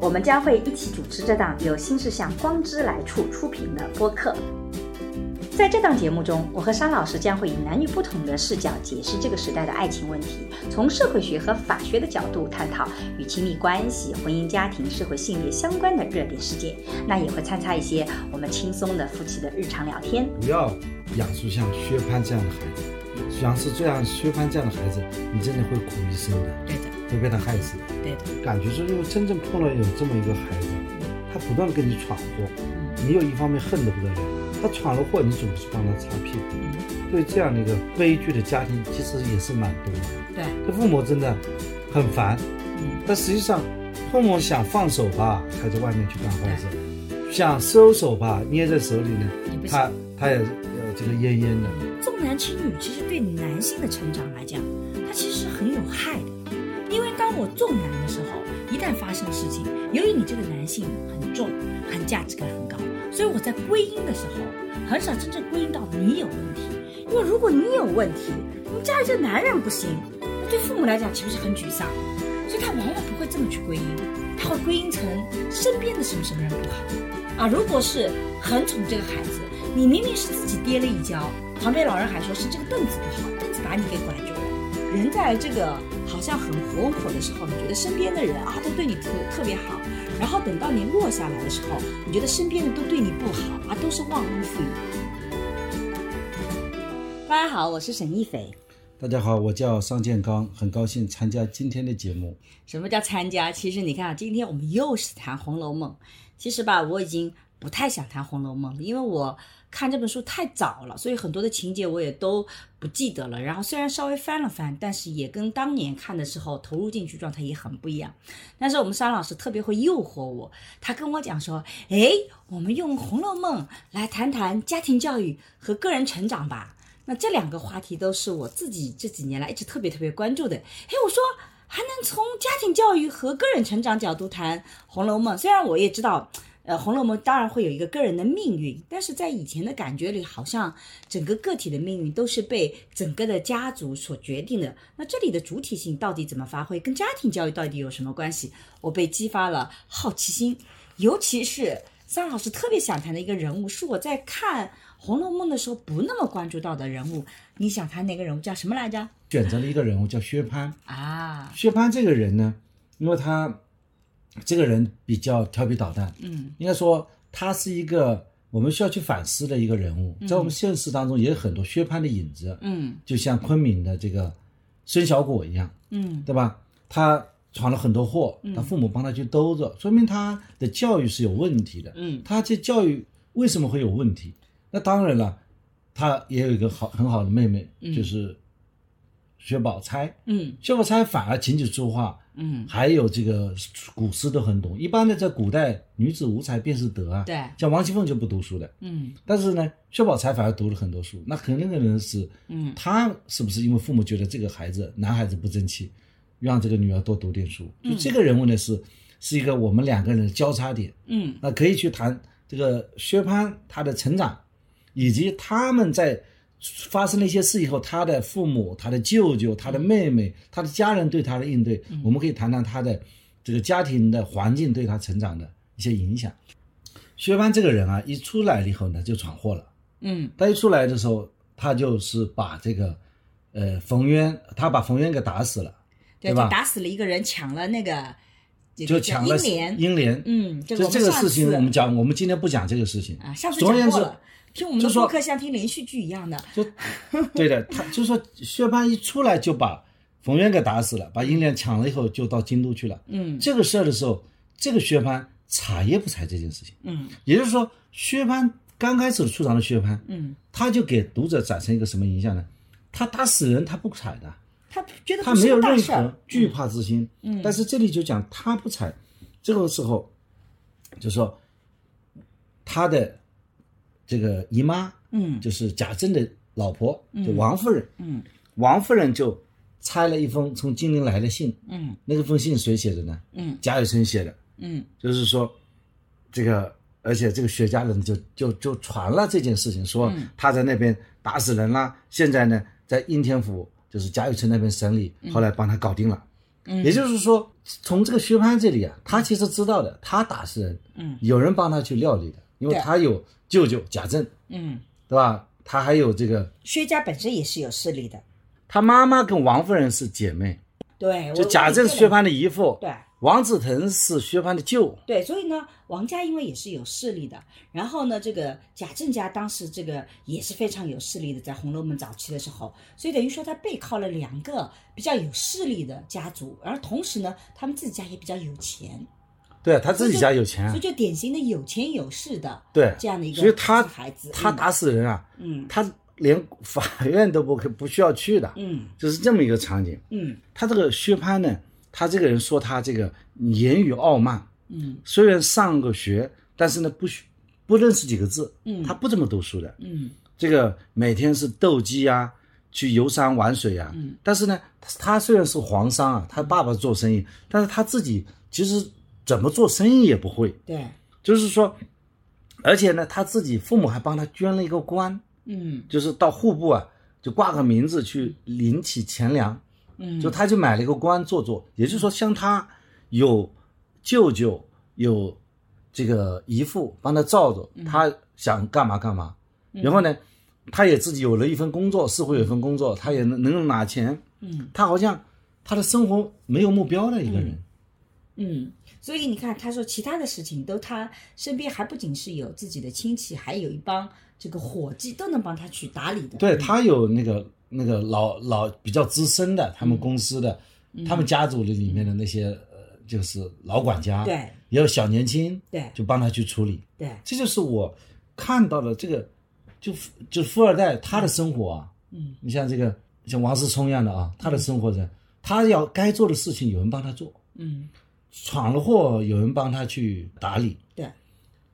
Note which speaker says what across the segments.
Speaker 1: 我们将会一起主持这档由新世相光之来处出品的播客。在这档节目中，我和沙老师将会以男女不同的视角解释这个时代的爱情问题，从社会学和法学的角度探讨与亲密关系、婚姻家庭、社会性别相关的热点事件。那也会参差一些我们轻松的夫妻的日常聊天。
Speaker 2: 不要养出像薛蟠这样的孩子，养出这样薛蟠这样的孩子，你真的会苦一生的，
Speaker 1: 对的，
Speaker 2: 会被他害死了。
Speaker 1: 对的，
Speaker 2: 感觉说，因为真正碰到有这么一个孩子，他不断的跟你闯祸，你有一方面恨得不得了，他闯了祸，你总是帮他擦屁股。对这样的一个悲剧的家庭，其实也是蛮多的。
Speaker 1: 对，
Speaker 2: 这父母真的很烦，但实际上，父母想放手吧，他在外面去干坏事；想收手吧，捏在手里呢他他也呃这个恹恹的。
Speaker 3: 重男轻女其实对男性的成长来讲，它其实是很有害的。当我重男的时候，一旦发生事情，由于你这个男性很重，很价值感很高，所以我在归因的时候，很少真正归因到你有问题。因为如果你有问题，你家里这男人不行，那对父母来讲岂不是很沮丧？所以他往往不会这么去归因，他会归因成身边的什么什么人不好。啊，如果是很宠这个孩子，你明明是自己跌了一跤，旁边老人还说是这个凳子不好，凳子把你给拐住了。人在这个好像很红火的时候，你觉得身边的人啊都对你特特别好，然后等到你落下来的时候，你觉得身边的都对你不好啊，都是忘恩负义。
Speaker 1: 大家好，我是沈一斐。
Speaker 2: 大家好，我叫尚建刚，很高兴参加今天的节目。
Speaker 1: 什么叫参加？其实你看啊，今天我们又是谈《红楼梦》。其实吧，我已经不太想谈《红楼梦》，因为我看这本书太早了，所以很多的情节我也都不记得了。然后虽然稍微翻了翻，但是也跟当年看的时候投入进去状态也很不一样。但是我们商老师特别会诱惑我，他跟我讲说：“哎，我们用《红楼梦》来谈谈家庭教育和个人成长吧。”那这两个话题都是我自己这几年来一直特别特别关注的。哎，我说还能从家庭教育和个人成长角度谈《红楼梦》，虽然我也知道，呃，《红楼梦》当然会有一个个人的命运，但是在以前的感觉里，好像整个个体的命运都是被整个的家族所决定的。那这里的主体性到底怎么发挥，跟家庭教育到底有什么关系？我被激发了好奇心，尤其是张老师特别想谈的一个人物，是我在看《红楼梦》的时候不那么关注到的人物。你想谈哪个人物？叫什么来着？
Speaker 2: 选择了一个人物叫薛蟠。
Speaker 1: 啊，
Speaker 2: 薛蟠这个人呢，因为他这个人比较调皮捣蛋，
Speaker 1: 嗯。
Speaker 2: 应该说他是一个我们需要去反思的一个人物，在我们现实当中也有很多薛蟠的影子，
Speaker 1: 嗯。
Speaker 2: 就像昆明的这个孙小果一样，
Speaker 1: 嗯。
Speaker 2: 对吧？他闯了很多祸，他父母帮他去兜着，说明他的教育是有问题的。
Speaker 1: 嗯。
Speaker 2: 他这教育为什么会有问题？那当然了，他也有一个好很好的妹妹，就是薛宝钗。
Speaker 1: 嗯。
Speaker 2: 薛宝钗反而琴棋书画，
Speaker 1: 嗯
Speaker 2: 还有这个古诗都很懂。一般的在古代，女子无才便是德啊。
Speaker 1: 对
Speaker 2: 像王熙凤就不读书的，
Speaker 1: 嗯
Speaker 2: 但是呢，薛宝钗反而读了很多书。那肯定可能是，
Speaker 1: 嗯
Speaker 2: 她是不是因为父母觉得这个孩子男孩子不争气，让这个女儿多读点书？就这个人物呢，是是一个我们两个人的交叉点。
Speaker 1: 嗯
Speaker 2: 那可以去谈这个薛蟠他的成长，以及他们在发生了一些事以后，他的父母、他的舅舅、他的妹妹、他的家人对他的应对，我们可以谈谈他的这个家庭的环境对他成长的一些影响。薛蟠这个人啊，一出来了以后呢，就闯祸了。
Speaker 1: 嗯
Speaker 2: 他一出来的时候，他就是把这个呃冯渊，他把冯渊给打死了，
Speaker 1: 对，
Speaker 2: 对吧
Speaker 1: 打死了一个人，抢了那个，
Speaker 2: 就抢了
Speaker 1: 英莲。
Speaker 2: 英莲。
Speaker 1: 嗯，就
Speaker 2: 这这个事情我们讲，我们今天不讲这个事情
Speaker 1: 啊，上次讲过了，听我们的
Speaker 2: 就说
Speaker 1: 播客像听连续剧一样的。
Speaker 2: 就对的，他就说薛蟠一出来就把冯渊给打死了，把英莲抢了以后就到京都去了。
Speaker 1: 嗯
Speaker 2: 这个事儿的时候，这个薛蟠踩也不踩这件事情，
Speaker 1: 嗯
Speaker 2: 也就是说，薛蟠刚开始出场的薛蟠，
Speaker 1: 嗯，
Speaker 2: 他就给读者产生一个什么影响呢？他打死人他不踩的，
Speaker 1: 他觉得
Speaker 2: 他没有任何。惧怕之心。
Speaker 1: 嗯
Speaker 2: 但是这里就讲他不踩，这个时候就说他的这个姨妈，
Speaker 1: 嗯。
Speaker 2: 就是贾政的老婆，就王夫人，
Speaker 1: 嗯。
Speaker 2: 王夫人就拆了一封从金陵来的信，
Speaker 1: 嗯。
Speaker 2: 那个封信谁写的呢？
Speaker 1: 嗯。
Speaker 2: 贾雨村写的，
Speaker 1: 嗯。
Speaker 2: 就是说，这个，而且这个薛家人就就就传了这件事情，说
Speaker 1: 嗯。
Speaker 2: 他在那边打死人啦，现在呢在应天府，就是贾雨村那边审理，后来帮他搞定了。
Speaker 1: 嗯。
Speaker 2: 也就是说，从这个薛蟠这里啊，他其实知道的，他打死人，
Speaker 1: 嗯。
Speaker 2: 有人帮他去料理的，因为他有舅舅贾政，
Speaker 1: 嗯，
Speaker 2: 对吧？他还有这个，
Speaker 1: 薛家本身也是有势力的，
Speaker 2: 他妈妈跟王夫人是姐妹，
Speaker 1: 对，我
Speaker 2: 就贾政是薛蟠的姨父，
Speaker 1: 对。
Speaker 2: 王子腾是薛蟠的舅，
Speaker 1: 对，所以呢，王家因为也是有势力的，然后呢，这个贾政家当时这个也是非常有势力的，在《红楼梦》早期的时候，所以等于说他背靠了两个比较有势力的家族，而同时呢，他们自己家也比较有钱，
Speaker 2: 对他自己家有钱啊。
Speaker 1: 所以，就典型的有钱有势的
Speaker 2: 对，
Speaker 1: 这样的一个
Speaker 2: 所以他
Speaker 1: 孩子，
Speaker 2: 他打死人啊，
Speaker 1: 嗯。
Speaker 2: 他连法院都不可不需要去的，
Speaker 1: 嗯。
Speaker 2: 就是这么一个场景。
Speaker 1: 嗯。
Speaker 2: 他这个薛蟠呢，他这个人说他这个言语傲慢，
Speaker 1: 嗯。
Speaker 2: 虽然上过学，但是呢不学不认识几个字，
Speaker 1: 嗯。
Speaker 2: 他不怎么读书的。
Speaker 1: 嗯。
Speaker 2: 这个每天是斗鸡啊，去游山玩水啊。
Speaker 1: 嗯。
Speaker 2: 但是呢，他虽然是皇商啊，他爸爸做生意，但是他自己其实怎么做生意也不会。
Speaker 1: 对，
Speaker 2: 就是说，而且呢，他自己父母还帮他捐了一个官，
Speaker 1: 嗯。
Speaker 2: 就是到户部啊，就挂个名字去领取钱粮。
Speaker 1: 嗯，
Speaker 2: 就他就买了一个官做做，也就是说，像他有舅舅，有这个姨父帮他罩着，
Speaker 1: 嗯。
Speaker 2: 他想干嘛干嘛。然后呢，他也自己有了一份工作，似乎有一份工作，他也能能拿钱。
Speaker 1: 嗯。
Speaker 2: 他好像他的生活没有目标的一个人。
Speaker 1: 嗯，所以你看，他说其他的事情都他身边还不仅是有自己的亲戚，还有一帮这个伙计都能帮他去打理的。
Speaker 2: 对他有那个那个老老比较资深的，他们公司的，他们家族里里面的那些呃，就是老管家，
Speaker 1: 对。
Speaker 2: 也有小年轻，
Speaker 1: 对。
Speaker 2: 就帮他去处理。
Speaker 1: 对，
Speaker 2: 这就是我看到了这个，就就富二代他的生活啊，
Speaker 1: 嗯，
Speaker 2: 你像这个像王思聪一样的啊，他的生活是，他要该做的事情有人帮他做，
Speaker 1: 嗯
Speaker 2: 闯了祸有人帮他去打理，
Speaker 1: 对，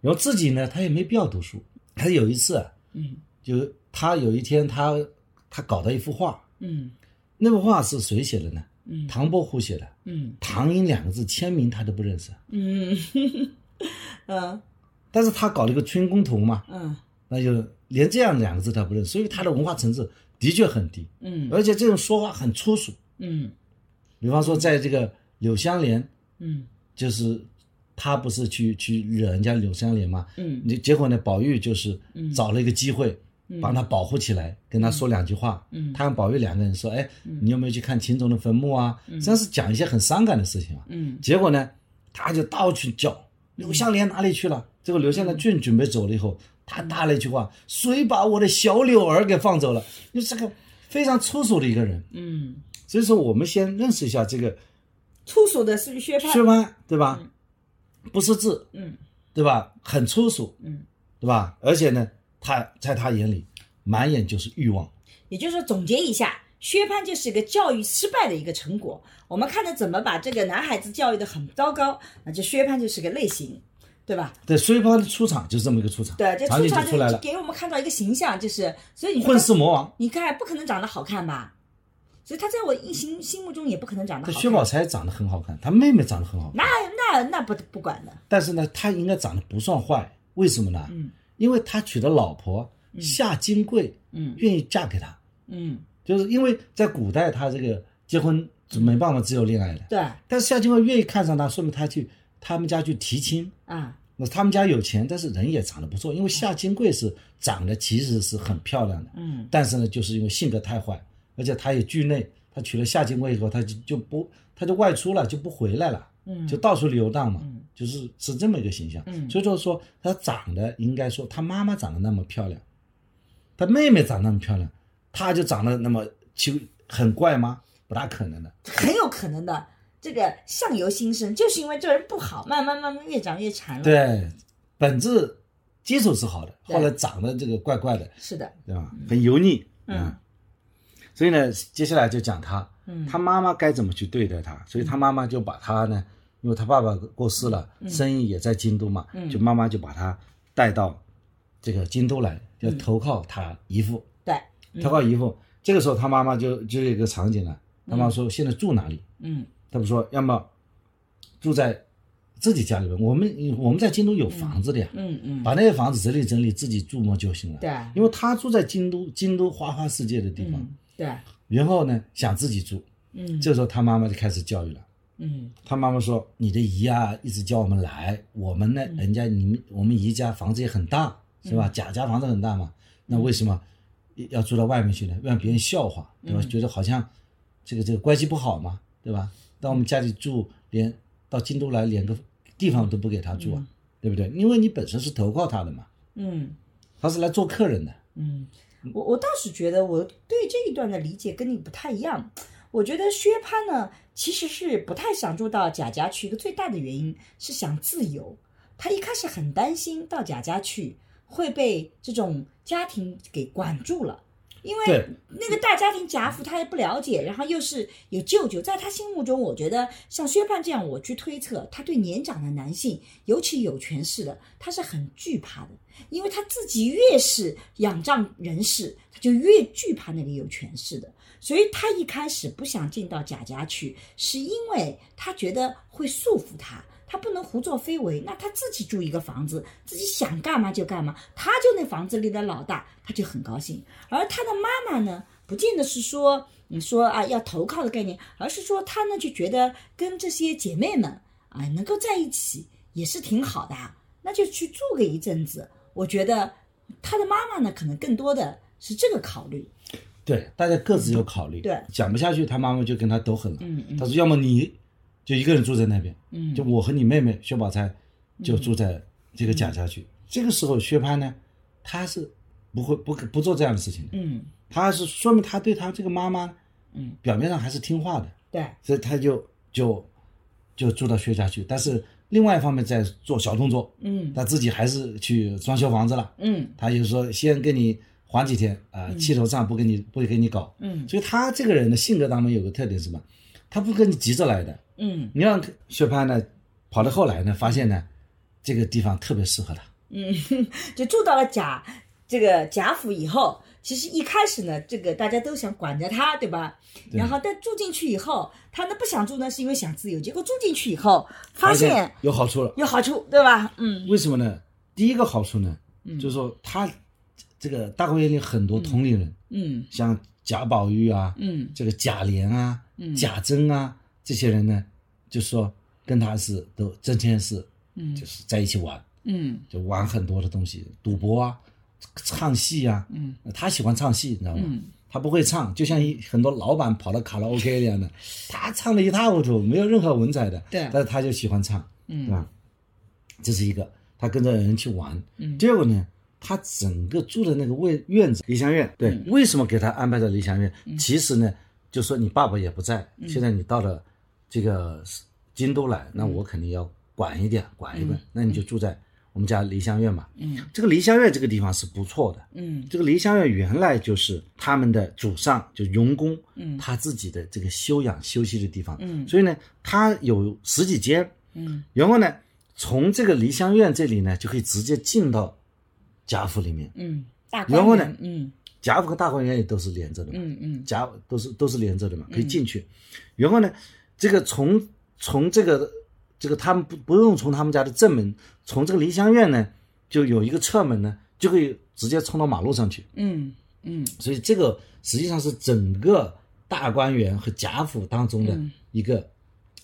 Speaker 2: 然后自己呢，他也没必要读书。他有一次啊，
Speaker 1: 嗯。
Speaker 2: 就他有一天他他搞到一幅画，
Speaker 1: 嗯。
Speaker 2: 那幅画是谁写的呢？
Speaker 1: 嗯。
Speaker 2: 唐伯虎写的，
Speaker 1: 嗯。
Speaker 2: 唐寅两个字签名他都不认识，
Speaker 1: 嗯。嗯。
Speaker 2: 但是他搞了一个春宫图嘛，
Speaker 1: 嗯。
Speaker 2: 那就连这样两个字他不认识，所以他的文化层次的确很低，
Speaker 1: 嗯。
Speaker 2: 而且这种说话很粗俗。
Speaker 1: 嗯。
Speaker 2: 比方说，在这个柳湘莲，
Speaker 1: 嗯
Speaker 2: 就是他不是去去惹人家柳湘莲嘛，
Speaker 1: 嗯
Speaker 2: 你结果呢，宝玉就是找了一个机会，帮他保护起来，跟他说两句话。
Speaker 1: 嗯
Speaker 2: 他跟宝玉两个人说：“哎，你有没有去看秦总的坟墓啊？”嗯，真是讲一些很伤感的事情啊。
Speaker 1: 嗯
Speaker 2: 结果呢，他就到处叫柳湘莲哪里去了？这个柳湘莲正准备走了以后，他搭了一句话：“谁把我的小柳儿给放走了？”就是这个非常粗俗的一个人。
Speaker 1: 嗯，
Speaker 2: 所以说，我们先认识一下这个
Speaker 1: 粗俗的是薛蟠。
Speaker 2: 薛蟠，对吧？不识字，
Speaker 1: 嗯
Speaker 2: 对吧？很粗俗，
Speaker 1: 嗯，
Speaker 2: 对吧？而且呢，他在他眼里满眼就是欲望。
Speaker 1: 也就是说，总结一下，薛蟠就是一个教育失败的一个成果。我们看着怎么把这个男孩子教育的很糟糕，那就薛蟠就是个类型，对吧？
Speaker 2: 对，薛蟠的出场就是这么一个出场，
Speaker 1: 对，这出场
Speaker 2: 就
Speaker 1: 给我们看到一个形象，就是所以你
Speaker 2: 混世魔王。
Speaker 1: 你看不可能长得好看吧？所以他在我一心心目中也不可能长得好看。
Speaker 2: 薛宝钗长得很好看，她妹妹长得很好看，
Speaker 1: 那那那不不管的，
Speaker 2: 但是呢，她应该长得不算坏，为什么呢？
Speaker 1: 嗯，
Speaker 2: 因为他娶的老婆夏金桂，
Speaker 1: 嗯
Speaker 2: 愿意嫁给他，
Speaker 1: 嗯，
Speaker 2: 就是因为在古代他这个结婚没办法只有恋爱的，
Speaker 1: 对
Speaker 2: 但是夏金桂愿意看上他，说明他去他们家去提亲。
Speaker 1: 啊，
Speaker 2: 那他们家有钱，但是人也长得不错，因为夏金桂是长得其实是很漂亮的，
Speaker 1: 嗯
Speaker 2: 但是呢，就是因为性格太坏，而且他也惧内，他娶了夏金桂以后，他就就不他就外出了，就不回来了，
Speaker 1: 嗯
Speaker 2: 就到处游荡嘛，
Speaker 1: 嗯
Speaker 2: 就是是这么一个形象。
Speaker 1: 嗯
Speaker 2: 所以说说他长得应该说他妈妈长得那么漂亮，他妹妹长得那么漂亮，他就长得那么就很怪吗？不大可能的。
Speaker 1: 很有可能的。这个相由心生，就是因为这人不好，慢慢慢慢越长越馋了。，
Speaker 2: 对，本质基础是好的，后来长得这个怪怪的，
Speaker 1: 是的，
Speaker 2: 对吧？很油腻，
Speaker 1: 嗯，
Speaker 2: 所以呢，接下来就讲他，
Speaker 1: 嗯。
Speaker 2: 他妈妈该怎么去对待他，所以他妈妈就把他呢，因为他爸爸过世了，生意也在京都嘛，
Speaker 1: 嗯。
Speaker 2: 就妈妈就把他带到这个京都来，要投靠他姨父，
Speaker 1: 对，
Speaker 2: 投靠姨父。这个时候他妈妈就就有一个场景了，他妈妈说现在住哪里？
Speaker 1: 嗯。
Speaker 2: 他们说要么住在自己家里边，我们我们在京都有房子的呀，
Speaker 1: 嗯嗯，
Speaker 2: 把那些房子整理整理，自己住嘛就行了。
Speaker 1: 对，
Speaker 2: 因为他住在京都，京都花花世界的地方，
Speaker 1: 嗯对，
Speaker 2: 然后呢想自己住，
Speaker 1: 嗯
Speaker 2: 这时候他妈妈就开始教育了。
Speaker 1: 嗯
Speaker 2: 他妈妈说：“你的姨啊，一直叫我们来，我们呢，人家你们我们姨家房子也很大，是吧？贾家房子很大嘛，那为什么要住到外面去呢？让别人笑话，对吧？觉得好像这个这个关系不好嘛，对吧？到我们家里住，连到京都来，连个地方都不给他住啊，对不对？因为你本身是投靠他的嘛，
Speaker 1: 嗯
Speaker 2: 他是来做客人的。
Speaker 1: 嗯，我我倒是觉得我对这一段的理解跟你不太一样。我觉得薛蟠呢，其实是不太想住到贾家去，一个最大的原因是想自由。他一开始很担心到贾家去会被这种家庭给管住了，因为那个大家庭贾府他也不了解，然后又是有舅舅，在他心目中，我觉得像薛蟠这样，我去推测，他对年长的男性，尤其有权势的，他是很惧怕的，因为他自己越是仰仗人势，他就越惧怕那个有权势的，所以他一开始不想进到贾家去，是因为他觉得会束缚他。他不能胡作非为，那他自己住一个房子，自己想干嘛就干嘛，他就那房子里的老大，他就很高兴。而他的妈妈呢，不见得是说你说啊要投靠的概念，而是说他呢就觉得跟这些姐妹们啊能够在一起也是挺好的啊，那就去住个一阵子。我觉得他的妈妈呢，可能更多的是这个考虑。
Speaker 2: 对，大家各自有考虑。
Speaker 1: 对
Speaker 2: 讲不下去，他妈妈就跟他斗狠了。
Speaker 1: 嗯嗯
Speaker 2: 他说：“要么你就一个人住在那边，
Speaker 1: 嗯
Speaker 2: 就我和你妹妹薛宝钗就住在这个贾家去。这个时候，薛蟠呢，他是不会不不做这样的事情的。
Speaker 1: 嗯
Speaker 2: 他是说明他对他这个妈妈，
Speaker 1: 嗯，
Speaker 2: 表面上还是听话的，
Speaker 1: 对，
Speaker 2: 所以他就就就住到薛家去。但是另外一方面在做小动作，
Speaker 1: 嗯
Speaker 2: 他自己还是去装修房子了。
Speaker 1: 嗯
Speaker 2: 他就说先给你缓几天啊、气头上不给你不给你搞。
Speaker 1: 嗯
Speaker 2: 所以他这个人的性格当中有个特点是什么？他不跟你急着来的。
Speaker 1: 嗯
Speaker 2: 你让薛蟠呢，跑到后来呢，发现呢，这个地方特别适合他。
Speaker 1: 嗯，就住到了贾这个贾府以后，其实一开始呢，这个大家都想管着他，对吧？
Speaker 2: 对
Speaker 1: 然后但住进去以后，他呢不想住呢，是因为想自由。结果住进去以后，发现
Speaker 2: 有好处了。
Speaker 1: 有好处，对吧？嗯
Speaker 2: 为什么呢？第一个好处呢，就是说他这个大观园里很多同龄人，
Speaker 1: 嗯
Speaker 2: 像贾宝玉啊，
Speaker 1: 嗯
Speaker 2: 这个贾琏啊，
Speaker 1: 嗯
Speaker 2: 贾珍啊，这些人呢，就说跟他是都整天是，
Speaker 1: 嗯。
Speaker 2: 就是在一起玩，
Speaker 1: 嗯。
Speaker 2: 就玩很多的东西，赌博啊，唱戏啊，
Speaker 1: 嗯，
Speaker 2: 他喜欢唱戏，你知道吗？
Speaker 1: 嗯。
Speaker 2: 他不会唱，就像一很多老板跑到卡拉 OK 一样的，他唱的一塌糊涂，没有任何文采的，
Speaker 1: 对。
Speaker 2: 但是他就喜欢唱，
Speaker 1: 嗯。
Speaker 2: 对吧？这是一个，他跟着人去玩。
Speaker 1: 嗯。
Speaker 2: 第二个呢，他整个住的那个位院子，梨香院，对，
Speaker 1: 嗯。
Speaker 2: 为什么给他安排在梨香院？其实呢，就说你爸爸也不在，
Speaker 1: 嗯。
Speaker 2: 现在你到了这个京都来，那我肯定要管一点，管一管，那你就住在我们家梨香院嘛。
Speaker 1: 嗯。
Speaker 2: 这个梨香院这个地方是不错的，
Speaker 1: 嗯。
Speaker 2: 这个梨香院原来就是他们的祖上，就荣公，
Speaker 1: 嗯。
Speaker 2: 他自己的这个休养休息的地方，
Speaker 1: 嗯。
Speaker 2: 所以呢，他有十几间，
Speaker 1: 嗯。
Speaker 2: 然后呢，从这个梨香院这里呢，就可以直接进到贾府里面，
Speaker 1: 嗯，大
Speaker 2: 然后呢
Speaker 1: 嗯。
Speaker 2: 贾府和大观园也都是连着的嘛，
Speaker 1: 嗯嗯。
Speaker 2: 贾都是都是连着的嘛，可以进去。然后呢，这个从从这个这个他们不不用从他们家的正门，从这个梨香院呢，就有一个侧门呢，就可以直接冲到马路上去。
Speaker 1: 嗯嗯
Speaker 2: 所以这个实际上是整个大观园和贾府当中的
Speaker 1: 嗯
Speaker 2: 一个、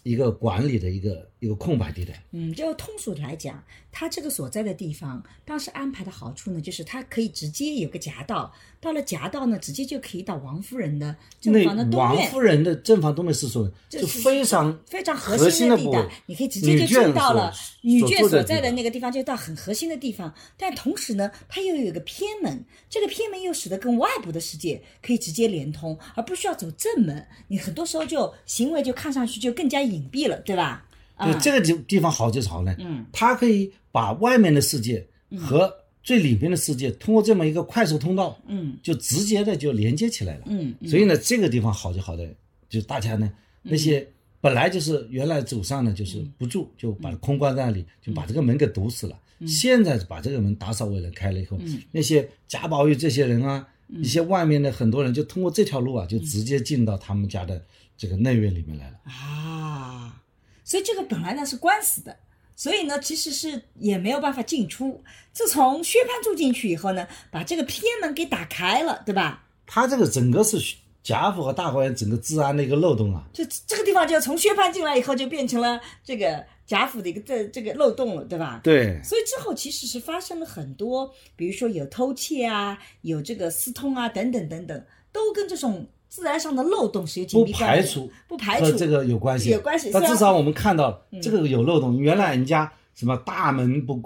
Speaker 2: 一个管理的一个一个空白地带。
Speaker 1: 嗯，就通俗的来讲，它这个所在的地方，当时安排的好处呢，就是它可以直接有个夹道，到了夹道呢，直接就可以到王夫人的正房的东院，
Speaker 2: 王夫人的正房东面是说，就非常
Speaker 1: 非常
Speaker 2: 核
Speaker 1: 核心的地带你可以直接就进到了女眷
Speaker 2: 所
Speaker 1: 在的那个地方，就到很核心的地方。但同时呢，它又有一个偏门，这个偏门又使得跟外部的世界可以直接连通，而不需要走正门。你很多时候就行为就看上去就更加隐蔽了，对吧？啊
Speaker 2: 对，这个地地方好就是好呢，
Speaker 1: 嗯，
Speaker 2: 它可以把外面的世界和最里面的世界通过这么一个快速通道，
Speaker 1: 嗯。
Speaker 2: 就直接的就连接起来了。
Speaker 1: 嗯嗯。
Speaker 2: 所以呢，这个地方好就好在，就大家呢那些本来就是原来祖上呢就是不住，就把它空关在那里，就把这个门给堵死了。现在把这个门打扫为了开了以后，
Speaker 1: 嗯。
Speaker 2: 那些贾宝玉这些人啊，一些外面的很多人就通过这条路啊，就直接进到他们家的这个内院里面来了。
Speaker 1: 啊，所以这个本来呢是关死的，所以呢其实是也没有办法进出。自从薛蟠住进去以后呢，把这个偏门给打开了，对吧？
Speaker 2: 他这个整个是贾府和大观园整个治安的一个漏洞啊。
Speaker 1: 就这个地方就从薛蟠进来以后，就变成了这个贾府的一个这这个漏洞了，对吧？
Speaker 2: 对，
Speaker 1: 所以之后其实是发生了很多，比如说有偷窃啊，有这个私通啊，等等等等，都跟这种自然上的漏洞是有紧
Speaker 2: 不排除
Speaker 1: 不排除
Speaker 2: 和这个有关系，
Speaker 1: 有关系
Speaker 2: 但至少我们看到这个有漏洞，原来人家什么大门不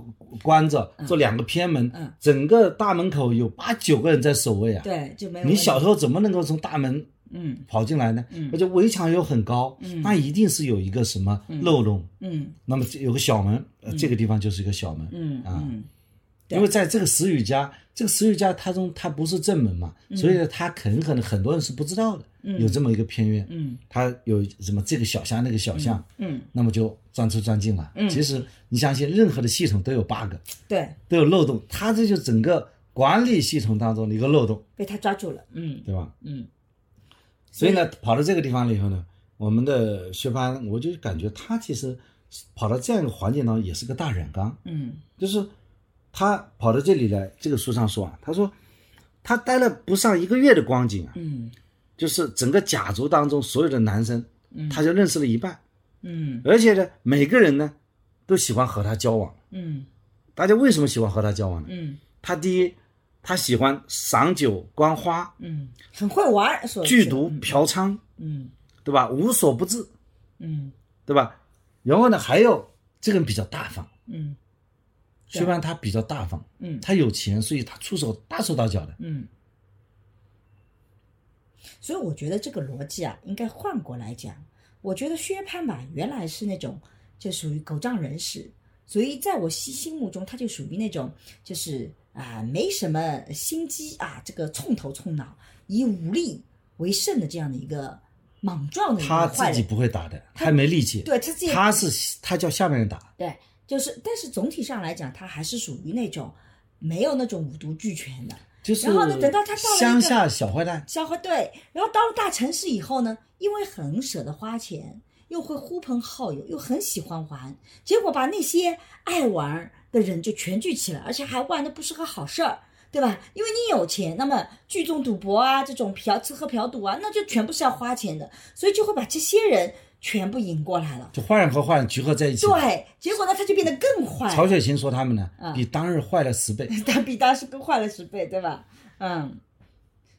Speaker 2: 关着，做两个偏门，
Speaker 1: 嗯。
Speaker 2: 整个大门口有八九个人在守卫啊。
Speaker 1: 对就没有
Speaker 2: 你小时候怎么能够从大门
Speaker 1: 嗯。
Speaker 2: 跑进来呢？
Speaker 1: 嗯。
Speaker 2: 而且围墙又很高，
Speaker 1: 嗯。
Speaker 2: 那一定是有一个什么漏洞。
Speaker 1: 嗯。
Speaker 2: 那么这有个小门，呃这个地方就是一个小门。
Speaker 1: 嗯
Speaker 2: 啊因为在这个石宇家，这个石宇家他中他不是正门嘛，
Speaker 1: 嗯。
Speaker 2: 所以呢，他很可能很多人是不知道的，有这么一个偏院，
Speaker 1: 嗯。
Speaker 2: 它有什么这个小巷那个小巷，
Speaker 1: 嗯，
Speaker 2: 那么就钻出钻进了。
Speaker 1: 嗯。
Speaker 2: 其实你相信，任何的系统都有 bug，
Speaker 1: 对，
Speaker 2: 都有漏洞，他这就整个管理系统当中的一个漏洞，
Speaker 1: 被他抓住了，嗯。
Speaker 2: 对吧？
Speaker 1: 嗯。
Speaker 2: 所以呢，跑到这个地方了以后呢，我们的薛蟠，我就感觉他其实跑到这样一个环境当中，也是个大染缸。
Speaker 1: 嗯。
Speaker 2: 就是他跑到这里来，这个书上说啊，他说他待了不上一个月的光景啊，
Speaker 1: 嗯。
Speaker 2: 就是整个甲族当中所有的男生，他就认识了一半，
Speaker 1: 嗯。
Speaker 2: 而且呢，每个人呢都喜欢和他交往。
Speaker 1: 嗯。
Speaker 2: 大家为什么喜欢和他交往呢？
Speaker 1: 嗯。
Speaker 2: 他第一，他喜欢赏酒观花、
Speaker 1: 嗯，很会玩，
Speaker 2: 剧毒嫖娼，
Speaker 1: 嗯。
Speaker 2: 对吧？无所不至，
Speaker 1: 嗯。
Speaker 2: 对吧？然后呢，还有这个人比较大方，
Speaker 1: 嗯
Speaker 2: 薛蟠他比较大方，
Speaker 1: 嗯
Speaker 2: 他有钱，所以他出手大手大脚的。
Speaker 1: 嗯。所以我觉得这个逻辑啊，应该换过来讲。我觉得薛蟠吧，原来是那种就属于狗仗人势，所以在我心心目中，他就属于那种就是啊、没什么心机啊，这个冲头冲脑，以武力为胜的这样的一个莽撞的一
Speaker 2: 他自己。不会打的，他没力气。
Speaker 1: 对他自己
Speaker 2: 他是他叫下面人打，
Speaker 1: 对，就是，但是总体上来讲，他还是属于那种没有那种五毒俱全的。
Speaker 2: 就是
Speaker 1: 然后呢等到他到了
Speaker 2: 乡下小坏蛋，
Speaker 1: 小坏对，然后到了大城市以后呢，因为很舍得花钱，又会呼朋好友，又很喜欢玩，结果把那些爱玩的人就全聚起来，而且还玩的不是个好事儿，对吧？因为你有钱，那么聚众赌博啊，这种嫖吃喝嫖赌啊，那就全部是要花钱的，所以就会把这些人全部引过来了。
Speaker 2: 就坏人和坏人聚合在一起。，
Speaker 1: 对，结果呢，他就变得更坏。
Speaker 2: 曹雪芹说他们呢
Speaker 1: 嗯，
Speaker 2: 比当日坏了十倍。
Speaker 1: 他比当时更坏了十倍，对吧？嗯，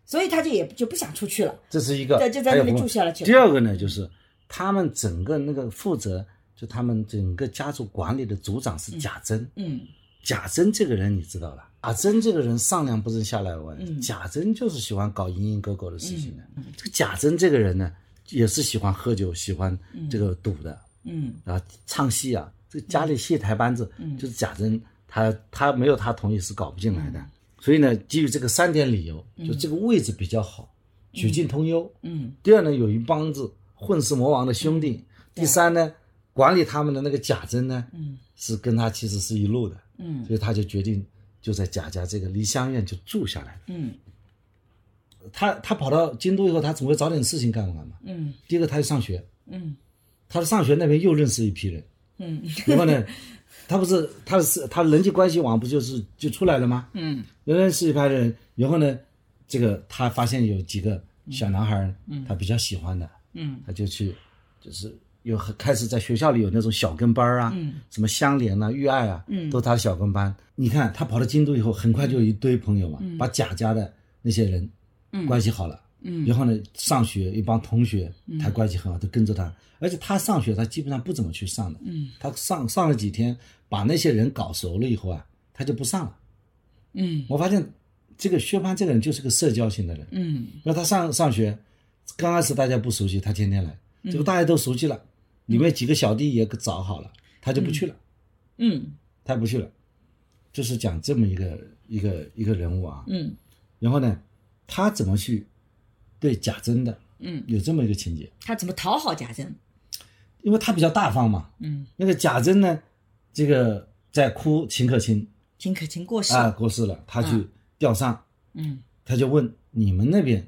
Speaker 1: 所以他就也就不想出去了。
Speaker 2: 这是一个，
Speaker 1: 对就在那边住下了
Speaker 2: 第二个呢，就是他们整个那个负责，就他们整个家族管理的族长是贾珍。
Speaker 1: 嗯
Speaker 2: 贾珍这个人你知道了，贾珍这个人上梁不正下梁歪，
Speaker 1: 嗯
Speaker 2: 贾珍就是喜欢搞蝇营狗苟的事情的。这个贾珍这个人呢，也是喜欢喝酒，喜欢这个赌的。
Speaker 1: 嗯。
Speaker 2: 啊，唱戏啊，这家里戏台班子，就是贾珍，他他没有他同意是搞不进来的。所以呢，基于这个三点理由，就这个位置比较好，曲径通幽。
Speaker 1: 嗯。
Speaker 2: 第二呢，有一帮子混世魔王的兄弟。第三呢，管理他们的那个贾珍呢，
Speaker 1: 嗯。
Speaker 2: 是跟他其实是一路的，
Speaker 1: 嗯。
Speaker 2: 所以他就决定就在贾家这个梨香院就住下来了。
Speaker 1: 嗯
Speaker 2: 他他跑到京都以后，他总会找点事情干干嘛？
Speaker 1: 嗯。
Speaker 2: 第一个，他去上学，
Speaker 1: 嗯。
Speaker 2: 他的上学那边又认识一批人，
Speaker 1: 嗯。
Speaker 2: 然后呢，他不是他是他人际关系网不就是就出来了吗？
Speaker 1: 嗯。
Speaker 2: 认识一批人，然后呢，这个他发现有几个小男孩，嗯。他比较喜欢的，
Speaker 1: 嗯。
Speaker 2: 他就去，就是有开始在学校里有那种小跟班啊，
Speaker 1: 嗯。
Speaker 2: 什么相连啊、玉爱啊，
Speaker 1: 嗯。
Speaker 2: 都是他的小跟班。你看他跑到京都以后，很快就有一堆朋友嘛，把贾家的那些人关系好了。
Speaker 1: 嗯。
Speaker 2: 然后呢，上学一帮同学，他关系很好，都跟着他。而且他上学，他基本上不怎么去上的。
Speaker 1: 嗯。
Speaker 2: 他上上了几天，把那些人搞熟了以后啊，他就不上了。
Speaker 1: 嗯。
Speaker 2: 我发现这个薛蟠这个人就是个社交型的人。
Speaker 1: 嗯。
Speaker 2: 那他上上学，刚开始大家不熟悉，他天天来，
Speaker 1: 嗯。
Speaker 2: 结果大家都熟悉了，里面几个小弟也找好了，他就不去了，
Speaker 1: 嗯。
Speaker 2: 他不去了，就是讲这么一个一个一个人物啊。
Speaker 1: 嗯。
Speaker 2: 然后呢，他怎么去对贾珍的，
Speaker 1: 嗯，
Speaker 2: 有这么一个情节，
Speaker 1: 他怎么讨好贾珍？
Speaker 2: 因为他比较大方嘛。
Speaker 1: 嗯。
Speaker 2: 那个贾珍呢，这个在哭秦可卿。
Speaker 1: 秦可卿过世，
Speaker 2: 啊过世了，他去
Speaker 1: 嗯
Speaker 2: 吊丧，
Speaker 1: 嗯。
Speaker 2: 他就问你们那边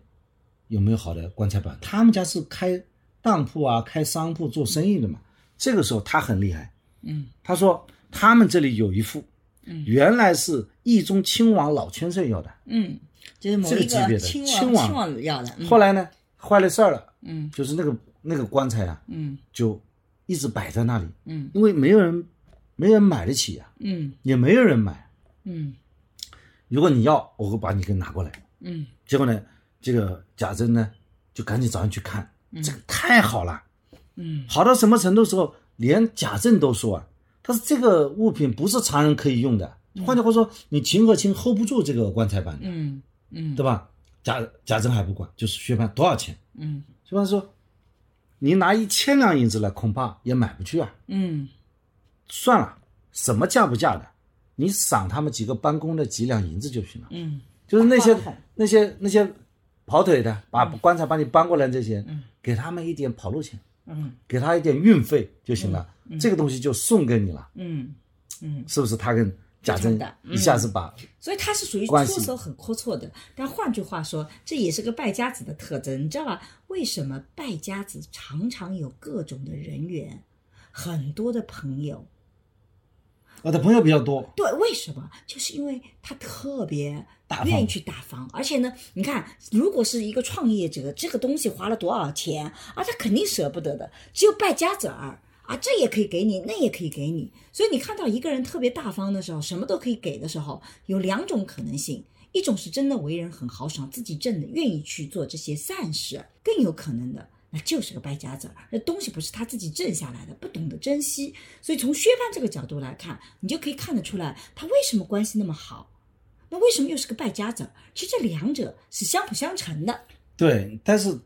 Speaker 2: 有没有好的棺材板？他们家是开当铺啊，开商铺做生意的嘛。这个时候他很厉害，
Speaker 1: 嗯。
Speaker 2: 他说他们这里有一副，
Speaker 1: 嗯
Speaker 2: 原来是义中亲王老千岁要的，
Speaker 1: 嗯，就是某一
Speaker 2: 这个级别的
Speaker 1: 亲
Speaker 2: 亲王。
Speaker 1: 王亲王要的，嗯。
Speaker 2: 后来呢坏了事儿了，
Speaker 1: 嗯。
Speaker 2: 就是那个那个棺材啊，
Speaker 1: 嗯。
Speaker 2: 就一直摆在那里，
Speaker 1: 嗯。
Speaker 2: 因为没有人没人买得起呀、
Speaker 1: 嗯。
Speaker 2: 也没有人买。
Speaker 1: 嗯。
Speaker 2: 如果你要，我会把你给拿过来。
Speaker 1: 嗯。
Speaker 2: 结果呢，这个贾珍呢就赶紧找人去看，这个太好了，
Speaker 1: 嗯。
Speaker 2: 好到什么程度时候，连贾政都说啊，他说这个物品不是常人可以用的。换句话说，你秦可卿 hold 不住这个棺材板的，
Speaker 1: 嗯嗯
Speaker 2: 对吧？贾贾政还不管，就是薛蟠多少钱？
Speaker 1: 嗯
Speaker 2: 薛蟠说，你拿一千两银子来，恐怕也买不去啊。
Speaker 1: 嗯
Speaker 2: 算了，什么价不价的，你赏他们几个帮工的几两银子就行了。
Speaker 1: 嗯
Speaker 2: 就是那些那些那些跑腿的，把棺材把你搬过来这些，
Speaker 1: 嗯
Speaker 2: 给他们一点跑路钱，
Speaker 1: 嗯
Speaker 2: 给他一点运费就行了，这个东西就送给你了，
Speaker 1: 嗯嗯，
Speaker 2: 是不是？他跟贾政一下子把，
Speaker 1: 所以他是属于出手很阔绰的。但换句话说，这也是个败家子的特征，你知道吧？为什么败家子常常有各种的人缘，很多的朋友？
Speaker 2: 我的朋友比较多，
Speaker 1: 对，为什么？就是因为他特别愿意去大方，而且呢，你看，如果是一个创业者，这个东西花了多少钱啊，他肯定舍不得的。只有败家子儿啊，这也可以给你，那也可以给你。所以你看到一个人特别大方的时候，什么都可以给的时候，有两种可能性。一种是真的为人很豪爽，自己挣的，愿意去做这些善事，更有可能的，那就是个败家子儿。那东西不是他自己挣下来的，不懂得珍惜。所以从薛蟠这个角度来看，你就可以看得出来，他为什么关系那么好，那为什么又是个败家子儿？其实这两者是相辅相成的。
Speaker 2: 对，但是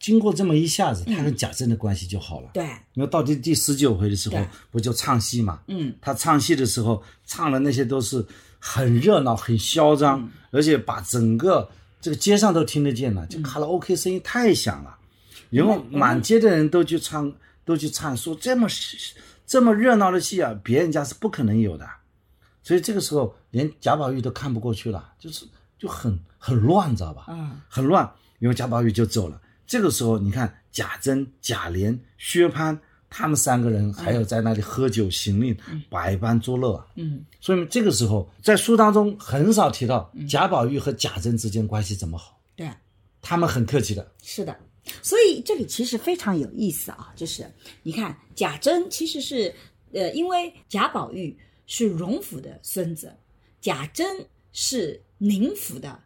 Speaker 2: 经过这么一下子，他跟贾政的关系就好了。
Speaker 1: 对，
Speaker 2: 因为到第第十九回的时候，不就唱戏嘛？
Speaker 1: 嗯，
Speaker 2: 他唱戏的时候唱的那些都是很热闹、很嚣张，而且把整个这个街上都听得见了，就卡拉 OK 声音太响了，然后满街的人都去唱，都去唱，说这么这么热闹的戏啊，别人家是不可能有的，所以这个时候连贾宝玉都看不过去了，就是就很很乱，知道吧？
Speaker 1: 嗯
Speaker 2: 很乱，因为贾宝玉就走了。这个时候，你看贾珍、贾琏、薛蟠他们三个人还有在那里喝酒行令，百般作乐啊。
Speaker 1: 嗯
Speaker 2: 所以这个时候，在书当中很少提到贾宝玉和贾珍之间关系怎么好，
Speaker 1: 对。
Speaker 2: 他们很客气的。
Speaker 1: 是的，所以这里其实非常有意思啊，就是你看贾珍其实是呃，因为贾宝玉是荣府的孙子，贾珍是宁府的